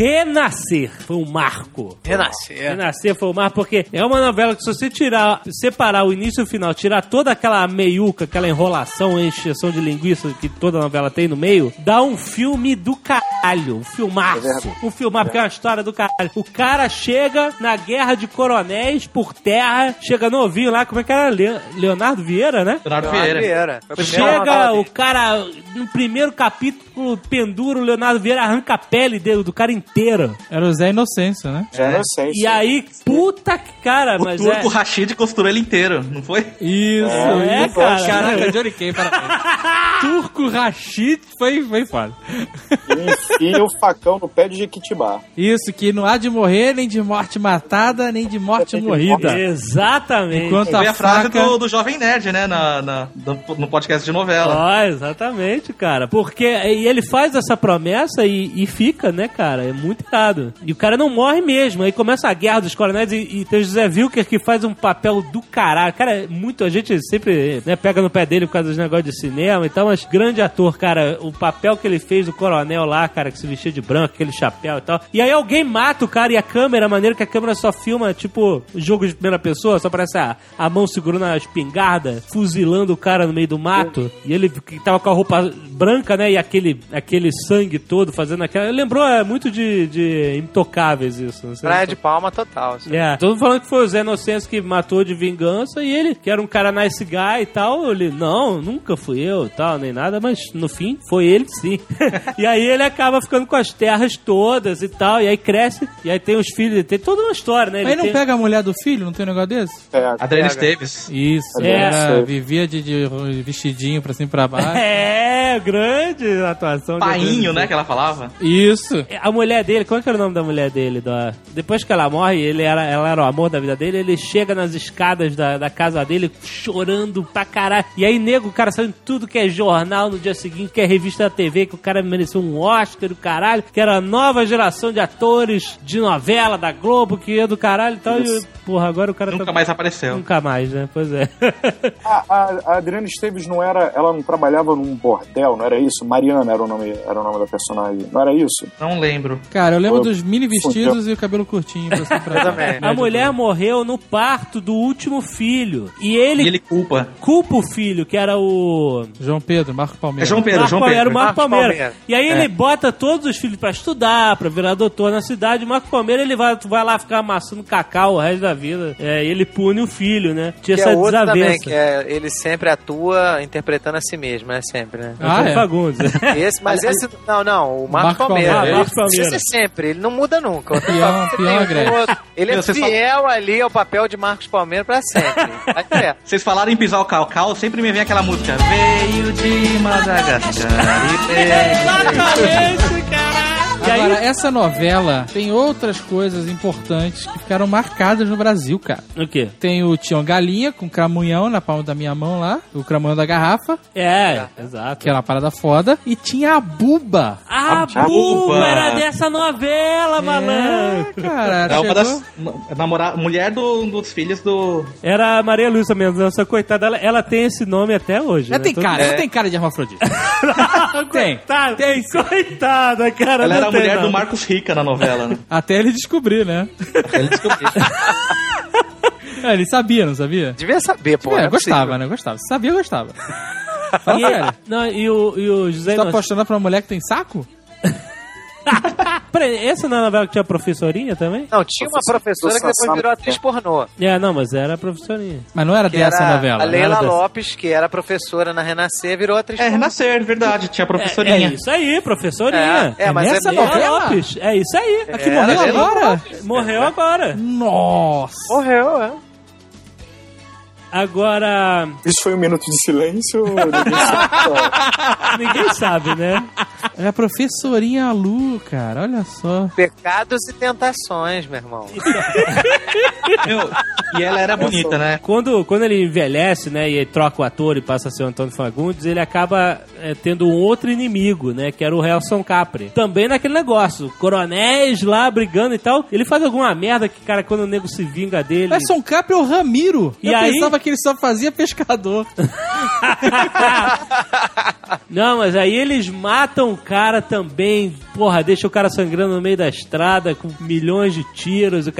Renascer foi um marco. Renascer. Renascer foi o marco porque é uma novela que se você tirar, separar o início e o final, tirar toda aquela meiuca, aquela enrolação, encheção de linguiça que toda novela tem no meio, dá um filme do caralho, um filmaço. Um filmaço, porque é uma história do caralho. O cara chega na guerra de coronéis por terra, chega novinho lá, como é que era? Le- Leonardo Vieira, né? Leonardo Leonardo Vieira. Vieira. Chega o cara, no primeiro capítulo, pendura o Leonardo Vieira, arranca a pele dele, do cara inteiro. Era o Zé Inocêncio, né? Não sei. E aí, puta que cara, O mas turco é... Rashid costurou ele inteiro, não foi? Isso, É, isso. cara. Caraca, Johnny Kay, parabéns. <laughs> Turco Rashid foi, foi foda. Enfia o facão no pé de Jequitibá. Isso, que não há de morrer, nem de morte matada, nem de morte morrida. Exatamente. Enquanto Foi a a frase faca... do, do Jovem Nerd, né? Na, na- do- no podcast de novela. Ó, exatamente, cara. Porque e ele faz essa promessa e, e fica, né, cara? É muito errado. E o cara não morre mesmo. Aí começa a guerra dos coronéis e, e tem o José Wilker que faz um papel do caralho. Cara, muito. A gente sempre né, pega no pé dele por causa dos negócios de cinema e tal, mas grande ator, cara. O papel que ele fez do coronel lá, cara, que se vestia de branco, aquele chapéu e tal. E aí alguém mata o cara e a câmera, a maneira que a câmera só filma, tipo, jogo de primeira pessoa, só parece a, a mão segurando a espingarda, fuzilando o cara no meio do mato. E ele que tava com a roupa branca, né? E aquele, aquele sangue todo fazendo aquela. Lembrou é, muito de, de Intocáveis isso. Não sei Praia de Palma total. assim. é, todo mundo falando que foi o Zé Inocêncio que matou de vingança e ele, que era um cara nice guy e tal, ele, não, nunca fui eu e tal, nem nada, mas no fim foi ele sim. <laughs> e aí ele acaba ficando com as terras todas e tal, e aí cresce, e aí tem os filhos, tem toda uma história, né? Ele Aí não tem- pega a mulher do filho, não tem um negócio desse? É, Adriana. Esteves. Isso, É. era, vivia de, de vestidinho pra cima e pra baixo. <laughs> É, grande atuação. de Painho, né? Que ela falava. Isso. A mulher dele, como é que era o nome da mulher dele? Da... Depois que ela morre, ele era, ela era o amor da vida dele, ele chega nas escadas da, da casa dele chorando pra caralho. E aí, nego, o cara sabe tudo que é jornal no dia seguinte, que é revista da TV, que o cara mereceu um Oscar do caralho, que era a nova geração de atores de novela da Globo, que ia do caralho e tal. E, porra, agora o cara Nunca tá... mais apareceu. Nunca mais, né? Pois é. <laughs> A, a, a Adriana Esteves não era. Ela não trabalhava num bordel, não era isso? Mariana era o nome, era o nome da personagem. Não era isso? Não lembro. Cara, eu lembro Pô, dos mini vestidos e o cabelo curtinho <laughs> Eu também. A mulher morreu no parto do último filho. E ele, E ele culpa. culpa o filho, que era o. João Pedro, Marco É Palmeiras. João Pedro, Marco João Palmeira, Pedro. o Marco Marcos Palmeira. Palmeira. E aí ele bota todos os filhos pra estudar, pra virar doutor na cidade. O Marco Palmeira ele vai, vai lá ficar amassando cacau o resto da vida. É, e ele pune o filho, né? Tinha Que essa é outro também, desavença. que é, ele sempre atua interpretando a si mesmo, né? Sempre, né? Ah, Antônio é? Fagundes. Esse, mas esse. Não, não, o Marcos Marcos Palmeira. Palmeira. Ele- Marcos Palmeira. É sempre, ele não muda nunca. Você peão tem um. Ele é fiel ali ao papel de Marcos Palmeira pra sempre. <laughs> Vocês falaram em pisar o calcal, sempre me vem aquela música. Veio de Madagascar e. <laughs> Exatamente, cara. E aí- Agora, essa novela tem outras coisas importantes que ficaram marcadas no Brasil, cara. O quê? Tem o Tião Galinha com cramunhão na palma da minha mão lá, o cramunhão da garrafa, É, exato. que é uma parada foda. E tinha a Buba. A, A Buba Buba. era dessa novela, malandro. É, cara, É uma das. Namora, mulher do- dos filhos do. Era a Maria Lúcia Mendonça, coitada, ela, ela tem esse nome até hoje. Ela né? tem Todo- cara, ela tem cara de hermafrodita. <laughs> tem. Coitada, Tem coitada, cara. Ela era a mulher não. do Marcos Rica na novela, né? <laughs> Até ele descobrir, né? Ele descobriu. <laughs> É, ele sabia, não sabia? Devia saber, pô. é, não gostava, né? Gostava. Se sabia, gostava. <laughs> Fala E, não, e o, e o José Você tá apaixonado por uma mulher que tem saco? Peraí, essa não é a novela que tinha professorinha também? Não, tinha uma professora que depois virou atriz pornô. É, não, mas era a professorinha. Mas não era Que dessa era novela. a Leila era dessa. Lopes, que era professora na Renascer, virou atriz É, pornô. renascer, verdade. Tinha É, professorinha. é isso aí, professorinha. É, é, mas nessa é novela? Lopes, é isso aí. A que É, morreu agora? Morreu agora. Nossa. Morreu, é. Agora, Isso foi um minuto de silêncio? Ninguém sabe. <laughs> ninguém sabe, né? É a professorinha Lu, cara. Olha só. Pecados e tentações, meu irmão. <laughs> Meu, e ela era bonita, né? Quando, quando ele envelhece, né, e ele troca o ator e passa a ser o Antônio Fagundes, ele acaba é, tendo um outro inimigo, né, que era o Helson Capri. Também naquele negócio, coronéis lá brigando e tal. Ele faz alguma merda que, cara, quando o nego se vinga dele... É Son Capri ou Ramiro? E Eu aí? pensava que ele só fazia pescador. <laughs> Não, mas aí eles matam o cara também. Porra, deixa o cara sangrando no meio da estrada com milhões de tiros. O.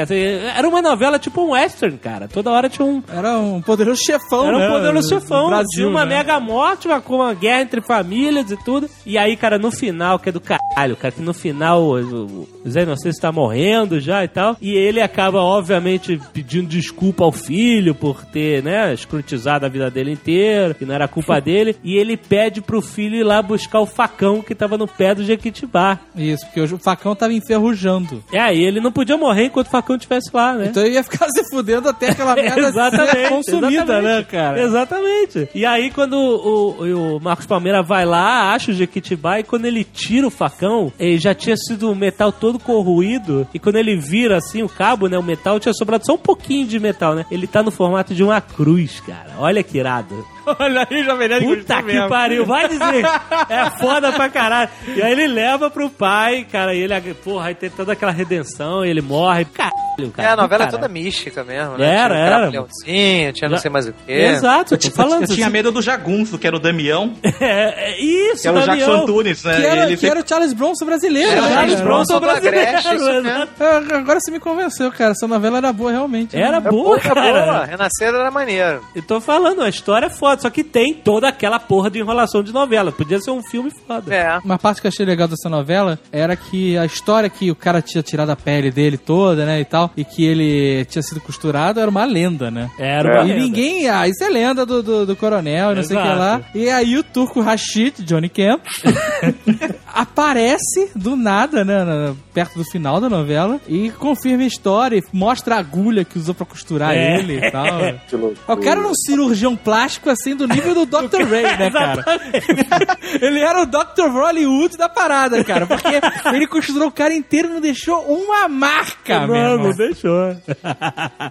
Era uma novela tipo um western, cara. Toda hora tinha um. Era um poderoso chefão, Era né? um poderoso do chefão. Brasil, tinha uma né? mega morte, uma, uma guerra entre famílias e tudo. E aí, cara, no final, que é do caralho, cara, que no final o, o, o Zé Inocêncio tá morrendo já e tal. E ele acaba, obviamente, pedindo desculpa ao filho por ter, né, escrutizado a vida dele inteira, que não era culpa <laughs> dele. E ele pede pro filho ir lá buscar o facão que tava no pé do Jequitibá. Isso, porque o facão tava enferrujando. É, aí ele não podia morrer enquanto o facão estivesse lá, né? Então ele ia ficar <laughs> se fudendo até aquela <laughs> merda exatamente, ser consumida, exatamente. né, cara? Exatamente. E aí, quando o, o- o Marcos Palmeira vai lá, acha o Jequitibá, e quando ele tira o facão, ele já tinha sido o metal todo corroído, e quando ele vira assim o cabo, né, o metal tinha sobrado só um pouquinho de metal, né? Ele tá no formato de uma cruz, cara. Olha que irado. <laughs> Olha aí, Jovem Nerd Puta que mesmo. pariu, vai dizer. <laughs> É foda pra caralho. E aí ele leva pro pai, cara, e ele, porra, aí tem toda aquela redenção, e ele morre. Caralho, cara. É, a novela é Caralho. toda mística mesmo, né? Era, tinha um era. Crapulhãozinho, tinha não sei mais o quê. Exato, eu tô falando. Eu tinha medo do jagunço, que era o Damião, <laughs> É, é isso, que era o Damião. Jackson Antunes, né? Que era, E ele que era o Charles Bronson brasileiro, Era né? Charles cara? Bronson. Brasileiro, isso. É, Agora você me convenceu, cara. Essa novela era boa realmente. né? Era É boa, boa, é boa. Renascer era maneiro. Eu tô falando, a história é foda, só que tem toda aquela porra de enrolação de novela. Podia ser um filme foda. É. Uma parte que eu achei legal dessa novela era que a história que o cara tinha tirado a pele dele toda, né, e tal, e que ele tinha sido costurado era uma lenda, né? Era uma E lenda. ninguém, ah, isso é lenda do, do, do coronel, e não sei o que Exato. lá. E aí o turco Rashid, Johnny Camp, <laughs> aparece do nada, né, na- perto do final da novela, e confirma a história, e mostra a agulha que usou pra costurar É. ele e tal. <laughs> O cara era um cirurgião plástico assim do nível do Dr. Ray, né, <laughs> cara? <laughs> ele era o Dr. Hollywood da parada, cara. Porque ele costurou o cara inteiro e não deixou uma marca, Não, não deixou.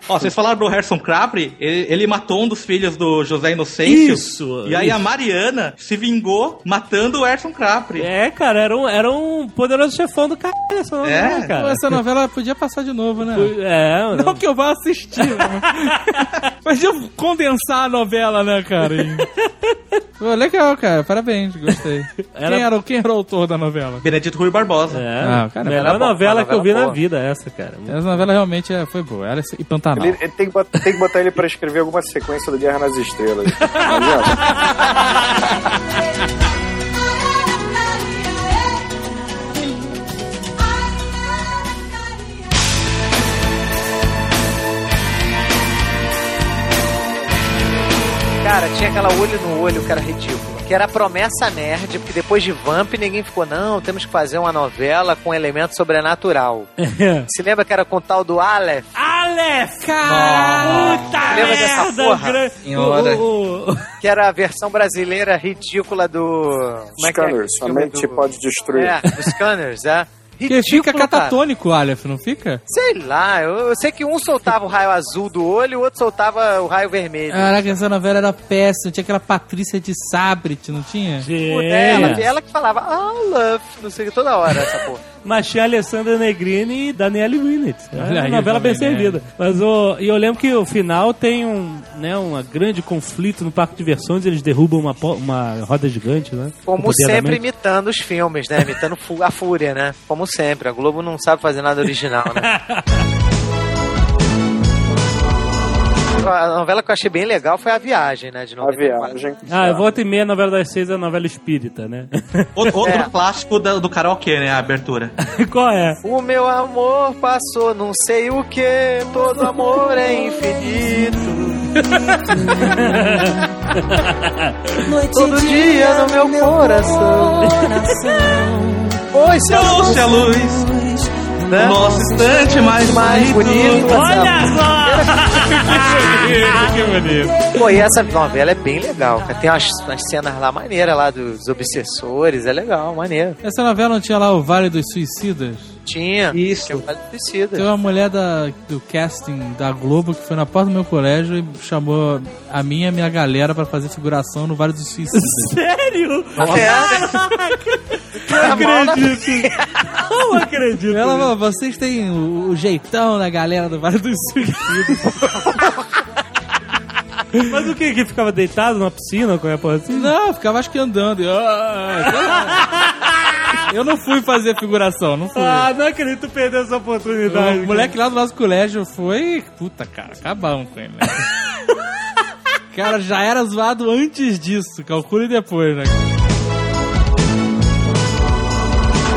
Ó, vocês falaram do Harrison Capri, ele, ele matou um dos filhos do José Inocêncio. Isso, E aí isso. a Mariana se vingou matando o Harrison Capri. É, cara, era um, era um poderoso chefão do caralho essa novela, É? Pô, cara. essa novela podia passar de novo, né? É, Não não. que eu vá assistir, né? <laughs> mas eu condensar a novela, né, cara? E- <laughs> Pô, legal, cara. Parabéns, gostei. Era- Quem, era, quem era o autor da novela? Benedito Rui Barbosa. É, Ah, cara, melhor era bom, novela uma que eu vi novela na boa. vida, essa, cara. Essa novela realmente é- foi boa. Ela e Pantanal. Ele, ele tem, que botar, tem que botar ele pra escrever alguma sequência do Guerra nas Estrelas. <laughs> Imagina? Aquela olho no olho, que era ridículo. Que era a promessa nerd, porque depois de Vamp ninguém ficou, não, temos que fazer uma novela com elemento sobrenatural. <laughs> Se lembra que era com o tal do Aleph? Aleph! Caralho! Puta Lembra dessa merda! porra? o gran- Senhora. o- o- Que era a versão brasileira ridícula do. Como é é? Scanners, somente do- pode destruir. É, dos Scanners, é. Porque fica cara. catatônico o Aleph, não fica? Sei lá, eu, eu sei que um soltava o raio azul do olho e o outro soltava o raio vermelho. Caraca, essa novela era péssima. Tinha aquela Patrícia de Sabrit, não tinha? Ela, ela que falava, ah, love, não sei o que, toda hora essa porra. Mas tinha Alessandra Negrini e Daniele Winnet. É uma aí, novela bem né? servida. Mas o, e eu lembro que o final tem um, né, um grande conflito no parque de diversões. Eles derrubam uma, uma roda gigante, né? Como sempre, imitando os filmes, né? Imitando a fúria, né? Como sempre. A Globo não sabe fazer nada original, né? <laughs> A novela que eu achei bem legal foi A Viagem, né? De A 94. viagem. Ah, volta e meia, a novela das seis é a novela espírita, né? Outro, É. clássico da- do karaokê, né? A abertura. <laughs> Qual é? O meu amor passou, não sei o que, todo amor é infinito. <laughs> Todo dia no meu coração. Oi, seu Trouxe a luz, né? o nosso instante mais, mais bonito. Olha só! Que bonito. Pô, e essa novela é bem legal, cara. Tem umas, umas cenas lá maneiras lá dos obsessores, é legal, maneiro. Essa novela não tinha lá o Vale dos Suicidas? Tinha. Isso. Tinha Vale do Suicida. Tem uma mulher da, do casting da Globo que foi na porta do meu colégio e chamou a minha e a minha galera pra fazer figuração no Vale dos Suicidas. <laughs> Sério? É, <laughs> Não acredito. Não acredito. Ela falou, vocês têm o, o jeitão da galera do Vale dos Suicidas. <laughs> Mas o que? Que ficava deitado numa piscina ou qualquer porra assim? Não, ficava acho que andando. Eu, eu não fui fazer figuração, não fui. Ah, não acredito que perdeu essa oportunidade. o moleque lá do nosso colégio foi. Puta, cara, acabamos com ele, né? <laughs> cara, já era zoado antes disso, calcule depois, né?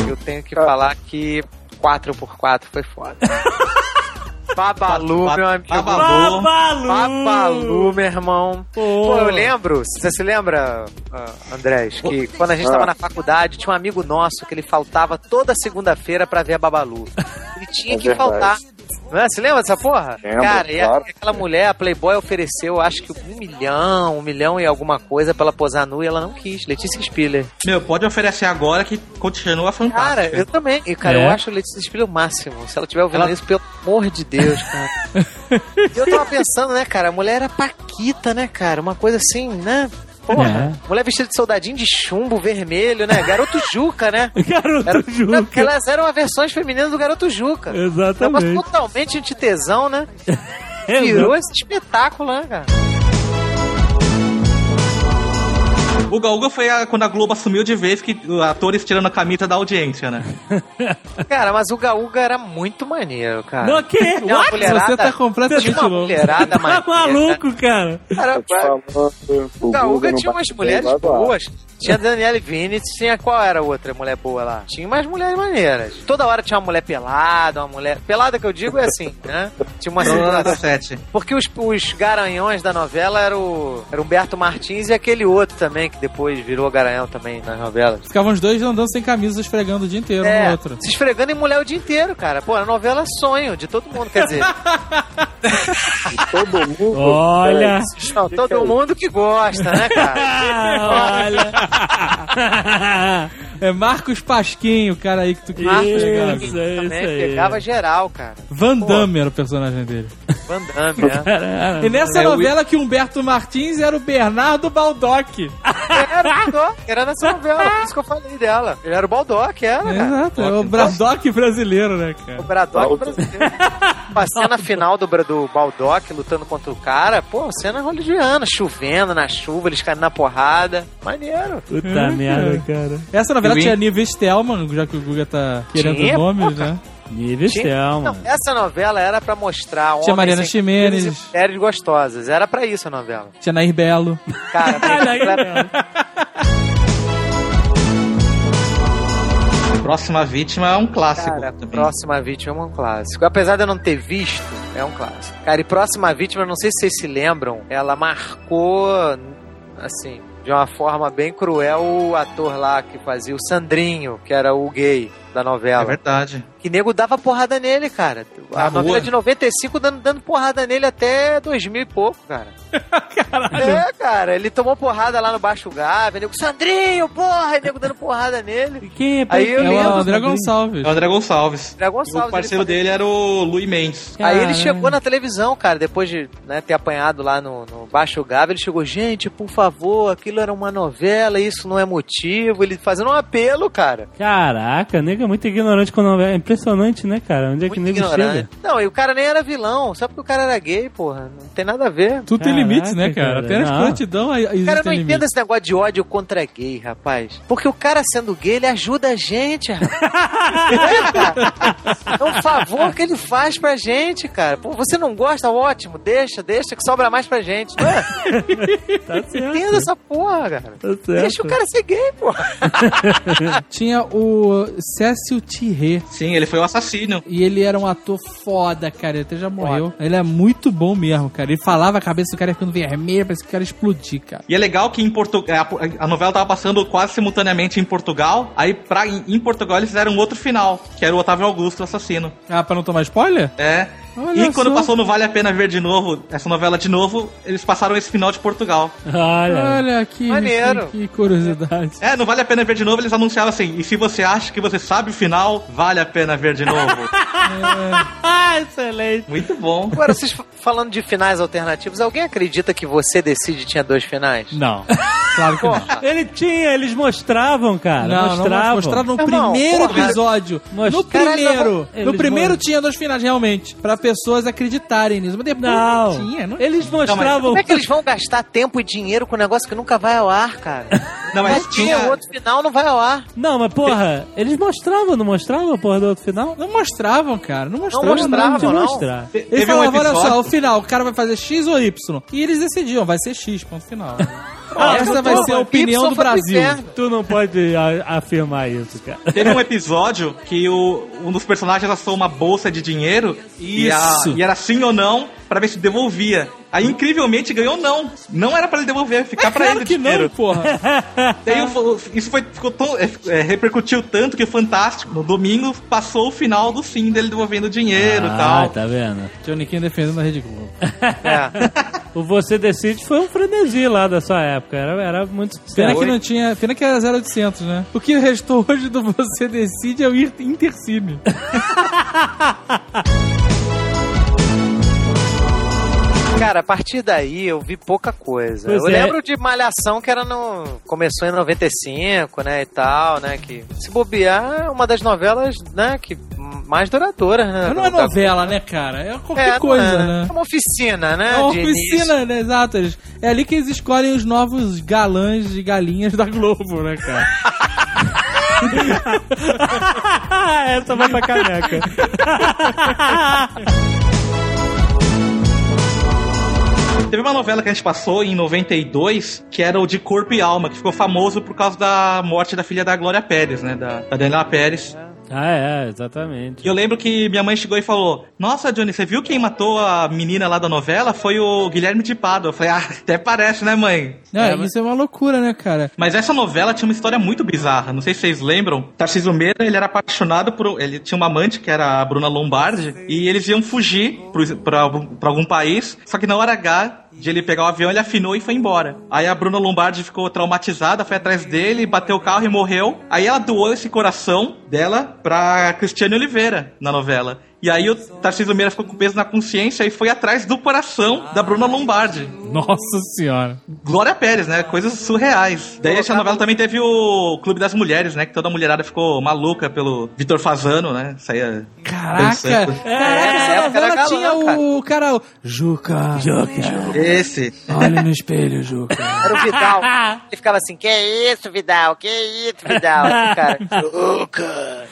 Eu tenho que falar que 4x4 foi foda. <laughs> Babalu, meu amigo. Babalu. Babalu! Babalu, meu irmão. Pô, eu lembro, você se lembra, ah, Andrés, que quando a gente tava na faculdade, tinha um amigo nosso que ele faltava toda segunda-feira pra ver a Babalu. Ele tinha É que verdade. faltar. Não é? Você lembra dessa porra? Lembro, Cara, e claro. aquela mulher, a Playboy, ofereceu, acho que um milhão, um milhão e alguma coisa pra ela posar nua e ela não quis. Letícia Spiller. Meu, pode oferecer agora que continua fantástica. Cara, eu também. E, cara, É? eu acho a Letícia Spiller o máximo. Se ela estiver ouvindo Ela- isso, pelo amor de Deus, cara. <laughs> E eu tava pensando, né, cara? A mulher era Paquita, né, cara? Uma coisa assim, né? Porra, mulher vestida de soldadinho de chumbo vermelho, né? Garoto Juca, né? <laughs> Garoto Era, Juca. porque elas eram as versões femininas do Garoto Juca. Negócio Exatamente. totalmente antitesão, né? É, <laughs> Virou esse espetáculo, né, cara? O Gaúga foi a- quando a Globo assumiu de vez que atores tirando a camisa da audiência, né? <laughs> Cara, mas o Gaúga era muito maneiro, cara. Não, que? Tinha uma What? mulherada- Você tá completamente uma louco. mulherada Tá maneira. maluco, cara? Cara, falando, o Gaúga não tinha umas mulheres boas. Tinha a Daniele Vinitz, tinha qual era a outra mulher boa lá? Tinha umas mulheres maneiras. Toda hora tinha uma mulher pelada, uma mulher. Pelada que eu digo é assim, né? Tinha uma Nota situação. 7. Porque os, os garanhões da novela era o, era o Humberto Martins e aquele outro também, que depois virou garanhão também nas novelas. Ficavam os dois andando sem camisa, esfregando o dia inteiro um no É, outro. se esfregando em mulher o dia inteiro, cara. Pô, a novela é sonho de todo mundo, quer dizer. <laughs> <laughs> Todo mundo. Olha. não, todo mundo que gosta, né, cara? <laughs> Olha. É Marcos Pasquim, o cara aí que tu queria Isso, pegar. é isso Também aí. pegava geral, cara. Van Damme era o personagem dele. Van Damme, né? E nessa É, o- novela que Humberto Martins era o Bernardo Baldock. Era o Baldock, era nessa novela, por isso que eu falei dela. Ele era o Baldock, era, cara. Exato, é o Braddock brasileiro, né, cara? O Braddock brasileiro. A cena final do, Bra- do Baldock lutando contra o cara, pô, cena hollywoodiana, chovendo na chuva, eles caindo na porrada. Maneiro. Puta É, merda, cara. Essa novela tinha Nive Stelman, já que o Guga tá querendo Tinha, nomes, pô, né? Nível Tinha- Stelman. Não, essa novela era pra mostrar homens Mariana Ximenes. e mulheres gostosas. Era pra isso a novela. Tinha Nair Belo. Cara, <laughs> Olha Próxima vítima é um clássico Cara, também. Próxima Vítima é um clássico. Apesar de eu não ter visto, é um clássico. Cara, e Próxima Vítima, não sei se vocês se lembram, ela marcou, assim, de uma forma bem cruel o ator lá que fazia o Sandrinho, que era o gay. Da novela. É verdade. Que nego dava porrada nele, cara. A Na novela rua. de 95 dando, dando porrada nele até 2000 e pouco, cara. <laughs> Caralho. É, cara, ele tomou porrada lá no Baixo Gávea, nego, Sandrinho, porra, e nego dando porrada nele. Quem é Aí eu É lembro. o André Gonçalves. É o André Gonçalves. André E Gonçalves, o parceiro ele dele era o Luiz Mendes. Aí ele Caralho. chegou na televisão, cara, depois de né, ter apanhado lá no, no Baixo Gávea, ele chegou, gente, por favor, aquilo era uma novela, isso não é motivo. Ele fazendo um apelo, cara. Caraca, nego é muito ignorante com novela. É impressionante, né, cara? Onde é que Muito nego ignorante. chega? Não, e o cara nem era vilão, só porque o cara era gay, porra. Não tem nada a ver. Tudo tem Caraca, limites, né, cara? cara. Até na Não. escrotidão aí existe Cara, eu não entendo esse negócio de ódio contra gay, rapaz. Porque o cara sendo gay, ele ajuda a gente, rapaz. é. <laughs> É um favor que ele faz pra gente, cara. Pô, você não gosta? Ótimo, deixa, deixa, que sobra mais pra gente. Não é? <laughs> Tá certo. Entenda essa porra, cara. Tá certo. Deixa o cara ser gay, porra. <laughs> Tinha o Cécio Thierry. Sim, ele foi o assassino. E ele era um ator foda, cara. Ele até já morreu. Ele é muito bom mesmo, cara. Ele falava, a cabeça do cara ficando vermelha, parece que o cara explodir, cara. E é legal que em Portugal a, a novela tava passando quase simultaneamente em Portugal. Aí pra, em, em Portugal eles fizeram um outro final, que era o Otávio Augusto, o assassino. Ah, pra não tomar spoiler? É. Olha e quando só. passou no Vale a Pena Ver de novo, essa novela de novo, eles passaram esse final de Portugal. Olha. Olha que, Maneiro. que, que curiosidade. É, no Vale a Pena Ver de novo, eles anunciavam assim: e se você acha que você sabe o final, vale a pena ver de novo. Ah, <laughs> <laughs> excelente. Muito bom. Agora, vocês falando de finais alternativos, alguém acredita que você decide tinha dois finais? Não. <laughs> Claro que não. Ele tinha, eles mostravam, cara. Não, não mostravam. mostraram no Irmão, primeiro porra. episódio. No Caralho, primeiro. No primeiro tinha dois finais, realmente. Pra pessoas acreditarem nisso. Mas depois Não. não tinha. Não Eles mostravam. Como é que eles vão gastar tempo e dinheiro com um negócio que nunca vai ao ar, cara? <laughs> Não, mas tinha tinha. o outro final, não vai ao ar. Não, mas porra, eles mostravam, não mostravam a porra do outro final? Não mostravam, cara. Não mostravam. mostravam, de não. mostrar. Te- Eles Teve um falavam, olha só, o final, o cara vai fazer X ou Y. E eles decidiam, vai ser X, ponto final. <laughs> Ah, Essa vai ser a opinião do Brasil. Tu não pode a- afirmar isso, cara. Teve um episódio que o, um dos personagens assou uma bolsa de dinheiro e, a- e era sim ou não pra ver se devolvia. Aí, incrivelmente, ganhou não. Não era pra ele devolver, ficar pra Claro ele o que dinheiro. não, porra. <laughs> Daí isso foi, ficou tão, é, é, repercutiu tanto que o Fantástico, no domingo, passou o final do sim dele devolvendo o dinheiro e ah, tal. tá vendo? Johnny King defendendo a Rede Globo. <laughs> É. O Você Decide foi um frenesi lá da sua época. Era, era muito Pena sucesso. que não tinha. Pena que era 0800, né? O que restou hoje do Você Decide é o Ir- Intercine. <laughs> Cara, a partir daí eu vi pouca coisa. Pois eu é. lembro de Malhação que era no. Começou em 95, né? E tal, né? Que se bobear é uma das novelas, né? Que mais duradouras, né? Mas não é novela, né, cara? É qualquer É, coisa, é, né? É uma oficina, né? É uma de início. oficina, né? Exato. É ali que eles escolhem os novos galãs e galinhas da Globo, né, cara? <laughs> Essa vai pra caneca. <laughs> Teve uma novela que a gente passou em 92, que era o De Corpo e Alma, que ficou famoso por causa da morte da filha da Glória Pérez, né? Da, da Daniela Pérez. ah, é, exatamente. E eu lembro que minha mãe chegou e falou: Nossa, Johnny, você viu quem matou a menina lá da novela? Foi o Guilherme de Pado. Eu falei: Ah, até parece, né, mãe? Não, É, isso é uma loucura, né, cara? Mas essa novela tinha uma história muito bizarra. Não sei se vocês lembram. Tarcísio Meira, ele era apaixonado por. Ele tinha uma amante que era a Bruna Lombardi. E eles iam fugir pro- pra, pra algum país. Só que na hora H de ele pegar o avião, ele afinou e foi embora. Aí a Bruna Lombardi ficou traumatizada, foi atrás dele, bateu o carro e morreu. Aí ela doou esse coração dela pra Cristiane Oliveira na novela. E aí o Tarcísio Meira ficou com peso na consciência e foi atrás do coração da Bruna Lombardi. Nossa senhora. Glória Pérez, né? Coisas surreais. Daí essa novela também teve o Clube das Mulheres, né? Que toda a mulherada ficou maluca pelo Vitor Fazano, né? Saía Caraca! dançando. Caraca, essa era novela galã, tinha cara. o cara. o Juca. Juca. Esse. Olha no espelho, Juca. <laughs> Era o Vidal. Ele ficava assim, que isso, Vidal? Que isso, Vidal? Esse cara. <laughs> Luca.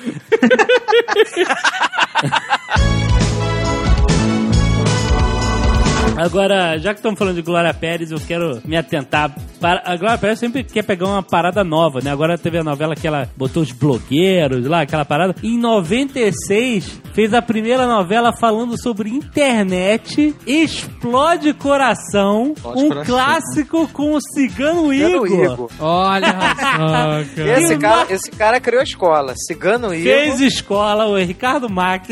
<laughs> Agora, já que estamos falando de Glória Pérez, eu quero me atentar. Para... A Glória Pérez sempre quer pegar uma parada nova, né? Agora teve a novela que ela botou os blogueiros lá, aquela parada. Em 96, fez a primeira novela falando sobre internet. Explode Coração. Explode um Coração. clássico com o Cigano Cigano Igor. Igor. Olha <laughs> só, cara. Esse cara, esse cara criou a escola. Cigano Igor, Fez escola, o Ricardo Max.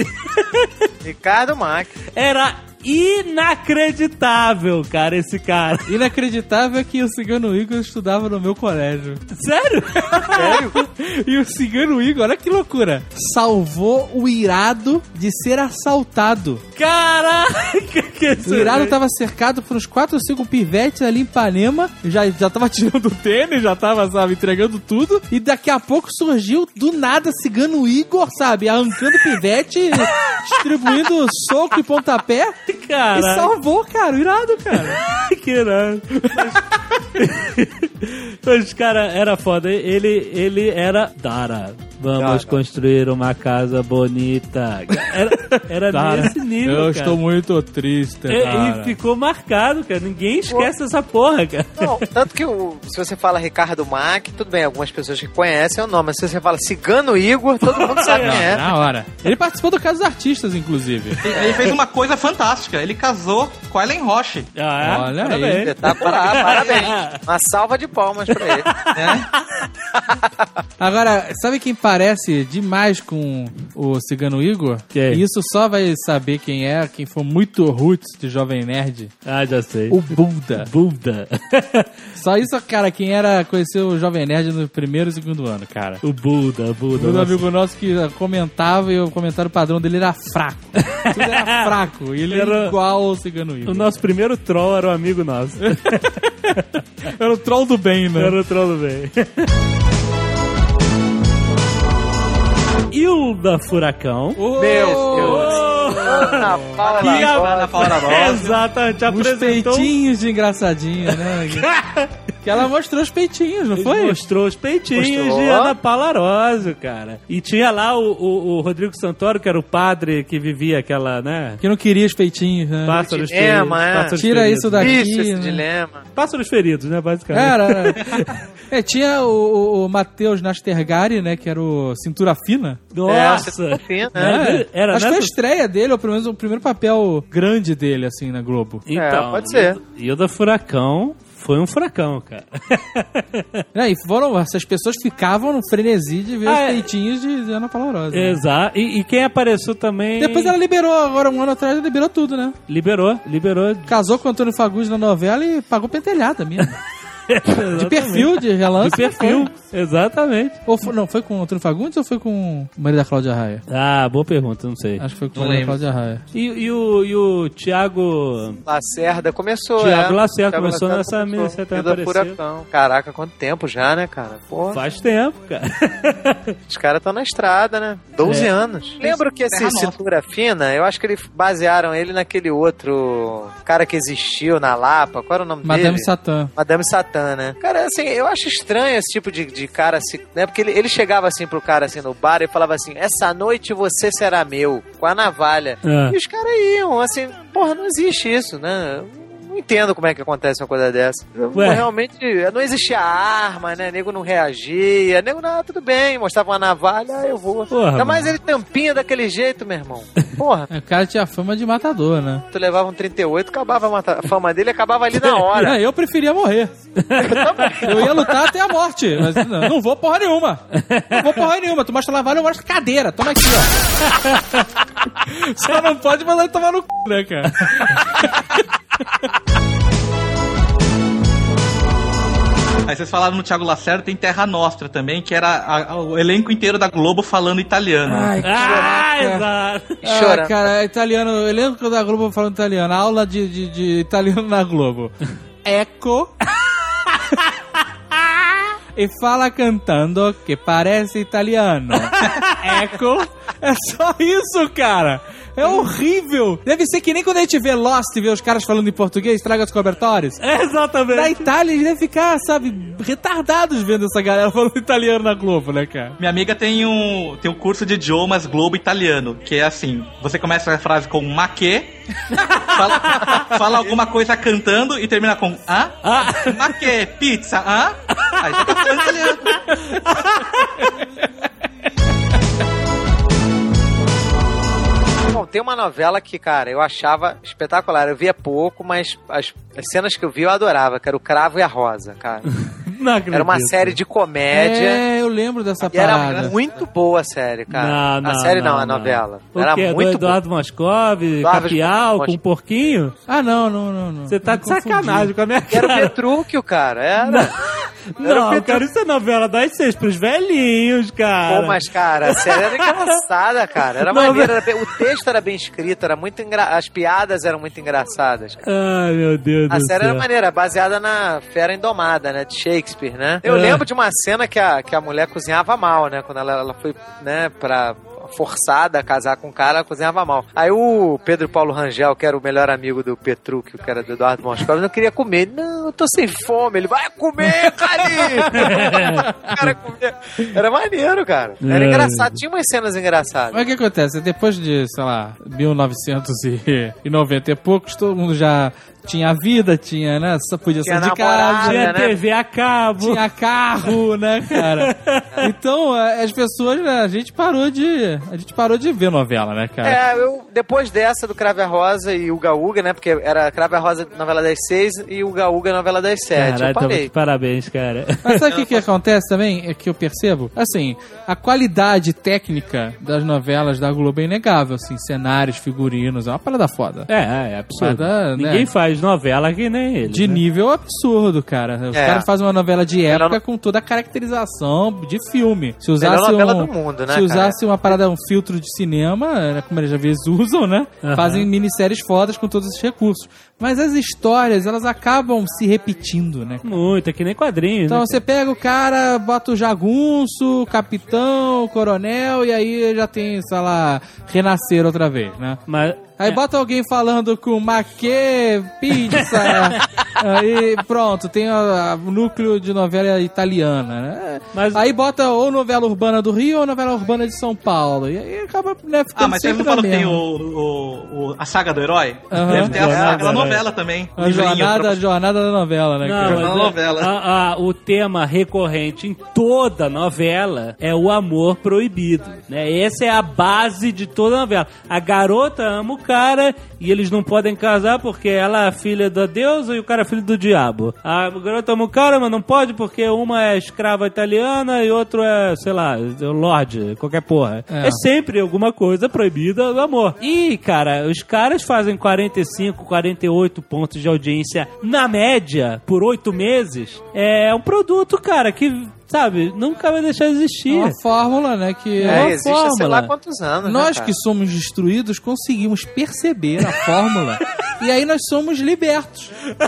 Ricardo Mack. Era inacreditável, cara, esse cara. Inacreditável é que o Cigano Igor estudava no meu colégio. Sério? Sério? <laughs> E o Cigano Igor, olha que loucura, salvou o irado de ser assaltado. Caraca, que O irado tava cercado por uns 4 ou 5 pivetes ali em Ipanema, já, já tava <laughs> tirando o tênis, já tava, sabe, entregando tudo, e daqui a pouco surgiu do nada Cigano Igor, sabe, arrancando pivete, <laughs> distribuindo soco e pontapé, <laughs> e Cara, salvou, cara, irado, cara. <laughs> que irado. <laughs> Mas, cara, era foda. Ele, ele era Dara. Vamos Dara. construir uma casa bonita. Era, era Cara, nesse nível, Eu cara. estou muito triste, E- cara. E ficou marcado, cara. Ninguém esquece essa porra, cara. Não, tanto que o- se você fala Ricardo Mack, tudo bem, algumas pessoas que conhecem o nome, mas se você fala Cigano Igor, todo mundo sabe quem é. Na hora. Ele participou do Caso dos Artistas, inclusive. Ele fez uma coisa fantástica. Ele casou com a Ellen Roche. Ah, Olha aí. parabéns. Espetacular, <laughs> parabéns. Uma salva de palmas pra ele. <laughs> Agora, sabe quem parece demais com o Cigano Igor? Quem? E isso só vai saber quem é, quem for muito roots de Jovem Nerd. Ah, já sei. O Buda. Buda. <laughs> Só isso, cara, quem era conheceu o Jovem Nerd no primeiro e segundo ano, cara. o Buda, Buda. Um nossa. amigo nosso que comentava e o comentário padrão dele era fraco. Tudo era fraco. E ele era Era- igual ao Cigano O Igor. nosso primeiro troll era um amigo nosso. <laughs> Era o troll do bem, né? Era o troll do bem. Hilda Furacão. Ô, Meu Deus. Ana Paula Que a- Rosa. Ana Paula. Exatamente, Os apresentou peitinhos de engraçadinho, né? <laughs> que ela mostrou os peitinhos, não foi? Mostrou os peitinhos Mostrou. de Ana Paula Arósio, cara. E tinha lá o, o- o Rodrigo Santoro, que era o padre que vivia aquela, né? Que não queria os peitinhos, né? Pássaros dilema, feridos. é. Pássaros Tira feridos. isso daqui. Isso, esse né? dilema. Pássaros feridos, né, basicamente. Era, era. <laughs> É, tinha o, o, o Matheus Nastergari, né? Que era o Cintura Fina. Nossa! É, você tá fino, É, né? era Acho que foi a nessa- estreia dele, ou pelo menos o primeiro papel grande dele, assim, na Globo. Então, É, pode ser. Hilda Furacão foi um furacão, cara. <laughs> E foram, essas pessoas ficavam no frenesi de ver Ah, os é. peitinhos de de Ana Paula Rosa. né? Exato. E, e quem apareceu também. Depois ela liberou, agora um ano atrás, ela liberou tudo, né? Liberou, liberou. Casou com o Antônio Fagundes na novela e pagou pentelhada mesmo. <laughs> De perfil, de relance. De perfil, exatamente. Ou foi, não, foi com o Antônio Fagundes ou foi com o marido da Cláudia Raia? Ah, boa pergunta, não sei. Acho que foi com marido da. Cláudia Raia. E, e o, e o Thiago. Lacerda começou, Thiago é. Lacerda Thiago começou Lacerda nessa- Vida apareceu. Furacão. Caraca, quanto tempo já, né, cara? Porra, Faz tempo, cara. <laughs> os caras estão na estrada, né? 12 É. anos. Lembro que esse. Cintura Fina, eu acho que eles basearam ele naquele outro cara que existiu na Lapa. Qual era o nome Madame dele? Satã. Madame Satã, né? Cara, assim, eu acho estranho esse tipo de, de cara, assim, né? Porque ele, ele chegava assim pro cara, assim, no bar e falava assim, essa noite você será meu, com a navalha. É. E os caras iam, assim, porra, não existe isso, né? Não entendo como é que acontece uma coisa dessa. Ué. Realmente, não existia arma, né? Nego não reagia. Nego, não, tudo bem, mostrava uma navalha, eu vou. Porra, Ainda mais ele tampinha daquele jeito, meu irmão. Porra, <laughs> O cara tinha fama de matador, né? tu levava um 38, acabava a mata- a fama dele, acabava ali na <laughs> hora. Eu preferia morrer. <laughs> Eu ia lutar até a morte, mas não, não vou porra nenhuma. Não vou porra nenhuma. Tu mostra lavar, eu mostro cadeira. Toma aqui, ó. Só não pode mandar ele tomar no c, né, cara? Aí vocês falaram no Thiago Lacerda, tem Terra Nostra também, que era a- a- o elenco inteiro da Globo falando italiano. Ai, ah, exato. E chorando. Ah, cara, italiano. Eu lembro que eu da Globo falando italiano. Aula de, de, de italiano na Globo. <laughs> Eco. e fala cantando que parece italiano. <laughs> Eco. É só isso, cara. É horrível. Deve ser que nem quando a gente vê Lost e vê os caras falando em português, traga os cobertores. <laughs> Na Exatamente. Itália, eles devem ficar, sabe, retardados vendo essa galera <laughs> falando italiano na Globo, né, cara? Minha amiga tem um, tem um curso de idiomas Globo italiano, que é assim: você começa a frase com ma che, <laughs> Fala, fala alguma coisa cantando e termina com? Ah, Ma que? Pizza? Hã? Aí já tá falando italiano. Bom, tem uma novela que, cara, eu achava espetacular. Eu via pouco, mas as, as cenas que eu vi eu adorava, que era o Cravo e a Rosa, cara. <laughs> Era uma série de comédia. É, eu lembro dessa E era parada. muito boa a série, cara. Não, não, a série não, não, a novela. O era quê? muito do Eduardo Moscov, Eduardo Capial, Moscov. com um porquinho? Ah, não, não, não. não. Você tá de sacanagem com a minha boa. Era o cara. Petrúquio, cara. Era. Não, cara, isso é novela das seis pros velhinhos, cara. Pô, mas, cara, a série era engraçada, cara. Era Não, maneiro. era bem- O texto era bem escrito, era muito engra... as piadas eram muito engraçadas. cara. Ai, meu Deus A série céu. era maneira, baseada na Fera Indomada, né? De Shakespeare, né? Eu É. lembro de uma cena que a, que a mulher cozinhava mal, né? Quando ela, ela foi, né, pra forçada a casar com o cara, ela cozinhava mal. Aí o Pedro Paulo Rangel, que era o melhor amigo do Petrúquio, que era do Eduardo Moscov, não queria comer. Não, eu tô sem fome. Ele vai comer, cara! <laughs> o cara. Era maneiro, cara. Era É. engraçado. Tinha umas cenas engraçadas. Mas o que acontece? Depois de, sei lá, 1990 e poucos, todo mundo já tinha vida, tinha, né? Só podia Tinha sair de namorada, casa. Tinha né? TV a cabo. Tinha carro, né, cara? <laughs> Então, a- as pessoas, né, a gente parou de. A gente parou de ver novela, né, cara? É, eu, depois dessa do Crave a Rosa e Uga Uga, né? Porque era Crave a Rosa novela das seis e Uga Uga novela das sete. Caralho, eu tá parei. de parabéns, cara. Mas sabe o que, que acontece também? É que eu percebo? Assim, a qualidade técnica das novelas da Globo é inegável, assim, cenários, figurinos, é uma parada foda. É, é absurdo. Mas, né? Ninguém faz novela que nem ele. De né? nível absurdo, cara. Os É. caras fazem uma novela de Melhor época com toda a caracterização de filme. Se usasse novela um, do mundo, né, Se usasse uma parada, um filtro de cinema, né, como eles às vezes usam, né? Aham. Fazem minisséries fodas com todos esses recursos. Mas as histórias, elas acabam se repetindo, né? Muito, é que nem quadrinhos. Então né? você pega o cara, bota o jagunço, o capitão, o coronel, e aí já tem, sei lá, renascer outra vez, né? Mas, Aí bota alguém falando com maquê, pizza. <laughs> aí pronto, tem o núcleo de novela italiana, né? Mas- Aí bota ou novela urbana do Rio ou novela urbana de São Paulo. E aí acaba né, ficando Ah, mas você sempre não falou que tem o, o- o- a saga do herói? Aham. Deve ter a Jornada saga da novela também. A jornada, pra- a jornada da novela, né? Não? Jornal mas é- novela. a- a- o tema recorrente em toda novela é o amor proibido. Né? Essa é a base de toda novela. A garota ama o cara e eles não podem casar porque ela é filha da deusa e o cara é filho do diabo. A garota ama o cara, mas não pode porque uma é escrava italiana e outro é, sei lá, lorde, qualquer porra. É. É, sempre alguma coisa proibida do amor. E, cara, os caras fazem 45, 48 pontos de audiência na média por oito meses. É um produto, cara, que, sabe, nunca vai deixar de É existir. uma fórmula, né? Que é, É, uma existe há sei lá fórmula. quantos anos. né, Nós cara? que somos destruídos conseguimos perceber a fórmula e aí nós somos libertos. <laughs>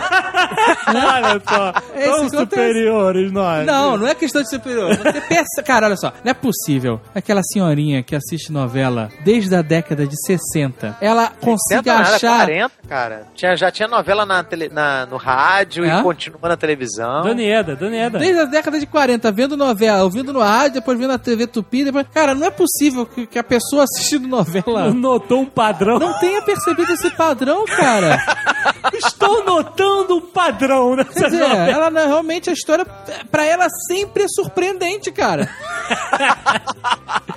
Olha só, É somos superiores nós. Não, não é questão de superior. Você pensa, cara, olha só, não é possível. Aquela senhorinha que assiste novela desde a década de 60, ela consiga achar 40, cara. Tinha, já tinha novela na tele, na, no rádio É? e continua na televisão. Donieda, Donieda. Desde a década de 40, vendo novela, ouvindo no rádio, depois vendo na TV Tupi, depois... Cara, não é possível que, que a pessoa assistindo novela Notou um padrão. não tenha percebido esse padrão, cara. Estou notando um padrão Quer nessa dizer, novela. ela não- realmente a história pra ela sempre é surpreendente, cara.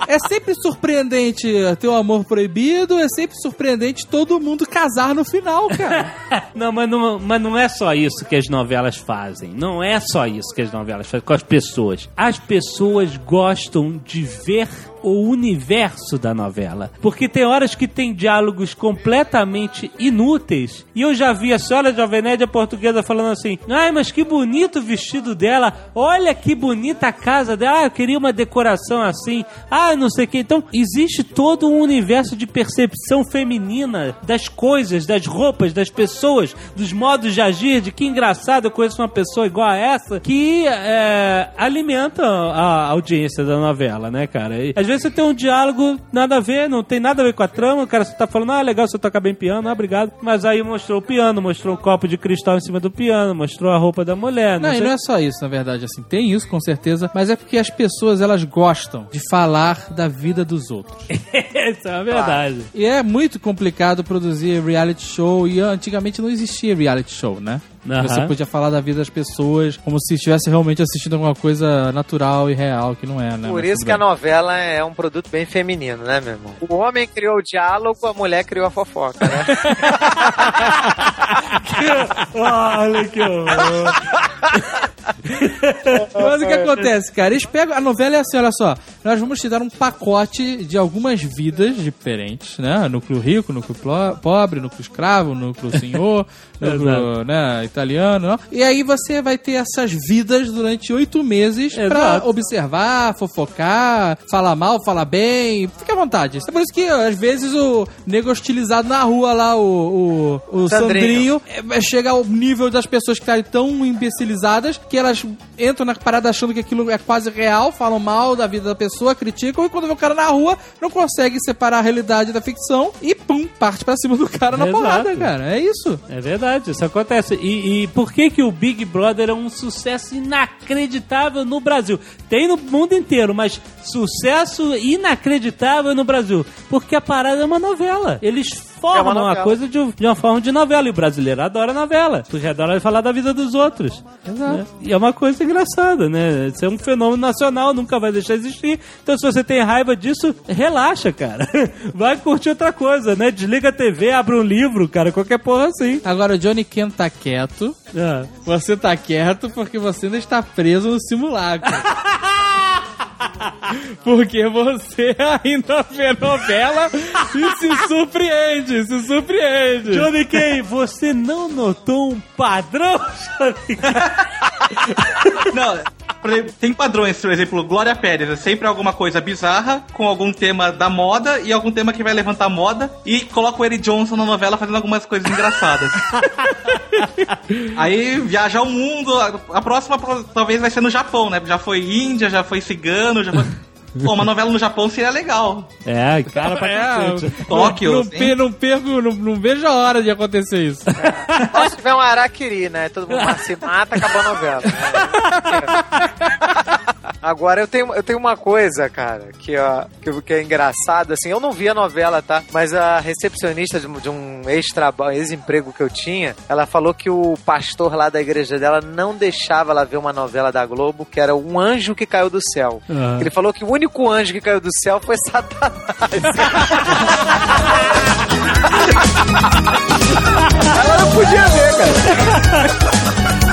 é sempre surpreendente ter o amor proibido, é sempre surpreendente todo mundo casar no final, cara. <laughs> Não mas, não, mas não é só isso que as novelas fazem. Não é só isso que as novelas fazem com as pessoas. As pessoas gostam de ver o universo da novela. Porque tem horas que tem diálogos completamente inúteis. E eu já vi a senhora Jovem Nerd portuguesa falando assim: Ai, mas que bonito o vestido dela. Olha que bonita a casa dela. Ah, eu queria uma decoração assim. Ah, não sei o que. Então, existe todo um universo de percepção feminina das coisas, das roupas, das pessoas, dos modos de agir, de que engraçado eu conheço uma pessoa igual a essa, que é, alimenta a audiência da novela, né, cara? E, às vezes você tem um diálogo nada a ver, não tem nada a ver com a trama, o cara só tá falando, ah, legal você tocar bem piano, ah, obrigado. Mas aí mostrou o piano, mostrou um copo de cristal em cima do piano, mostrou a roupa da mulher, não, Não, e não é só isso, na verdade, assim, tem isso com certeza, mas é porque as pessoas, elas gostam de falar da vida dos outros. <laughs> Isso é uma verdade. E é muito complicado produzir reality show e antigamente não existia reality show, né? Você podia falar da vida das pessoas como se estivesse realmente assistindo alguma coisa natural e real, que não é, né? Por Mas isso que a bem. novela é um produto bem feminino, né, meu irmão? O homem criou o diálogo, a mulher criou a fofoca, né? <laughs> Olha que horror. Mas o que acontece, cara? Eles pegam. A novela é assim, olha só. Nós vamos te dar um pacote de algumas vidas diferentes, né? Núcleo rico, núcleo pobre, núcleo escravo, núcleo senhor, <laughs> núcleo né, italiano. Não? E aí você vai ter essas vidas durante oito meses pra Exato. observar, fofocar, falar mal, falar bem. Fica à vontade. É por isso que, às vezes, o nego hostilizado na rua lá, o, o, o Sandrinho. Sandrinho, é, chega ao nível das pessoas que estarem tão imbecilizadas que elas entram na parada achando que aquilo é quase real, falam mal da vida da pessoa, criticam, e quando vê o cara na rua, não consegue separar a realidade da ficção e pum, parte pra cima do cara na Exato. porrada, cara. É isso. É verdade, isso acontece. E, e por que que o Big Brother é um sucesso inacreditável no Brasil? Tem no mundo inteiro, mas sucesso inacreditável no Brasil. Porque a parada é uma novela. Eles formam É uma coisa de, de uma forma de novela. E o brasileiro adora novela. Porque adora falar da vida dos outros. Exato. E é uma coisa engraçada, né? Isso é um fenômeno nacional, nunca vai deixar de existir. Então, se você tem raiva disso, relaxa, cara. <laughs> Vai curtir outra coisa, né? Desliga a TV, abre um livro, cara, qualquer porra assim. Agora, o Johnny Ken tá quieto. Ah. Você tá quieto porque você ainda está preso no simulacro. <laughs> Porque você ainda vê novela e se surpreende, se surpreende. Johnny Kay, você não notou um padrão, Johnny Kay? <laughs> Não, exemplo, tem padrões, por exemplo, Glória Pérez, é sempre alguma coisa bizarra, com algum tema da moda e algum tema que vai levantar moda, e coloca o Eric Johnson na novela fazendo algumas coisas engraçadas. <laughs> Aí viaja ao mundo, a, próxima talvez vai ser no Japão, né? Já foi Índia, já foi cigano, já foi. Pô, uma novela no Japão seria legal. É, cara pra É, cacete. Tóquio, não, assim. não perco, não, não vejo a hora de acontecer isso. Só se tiver um araquiri, né? Todo mundo se mata, acabou a novela. né? <laughs> Agora eu tenho, eu tenho uma coisa, cara, que, ó, que, que é engraçado, assim, eu não vi a novela, tá? Mas a recepcionista de, um- de um ex-trabalho, ex-emprego que eu tinha, ela falou que o pastor lá da igreja dela não deixava ela ver uma novela da Globo, que era Um Anjo que Caiu do Céu. Ah. Ele falou que o único anjo que caiu do céu foi Satanás. ela não podia ver, cara.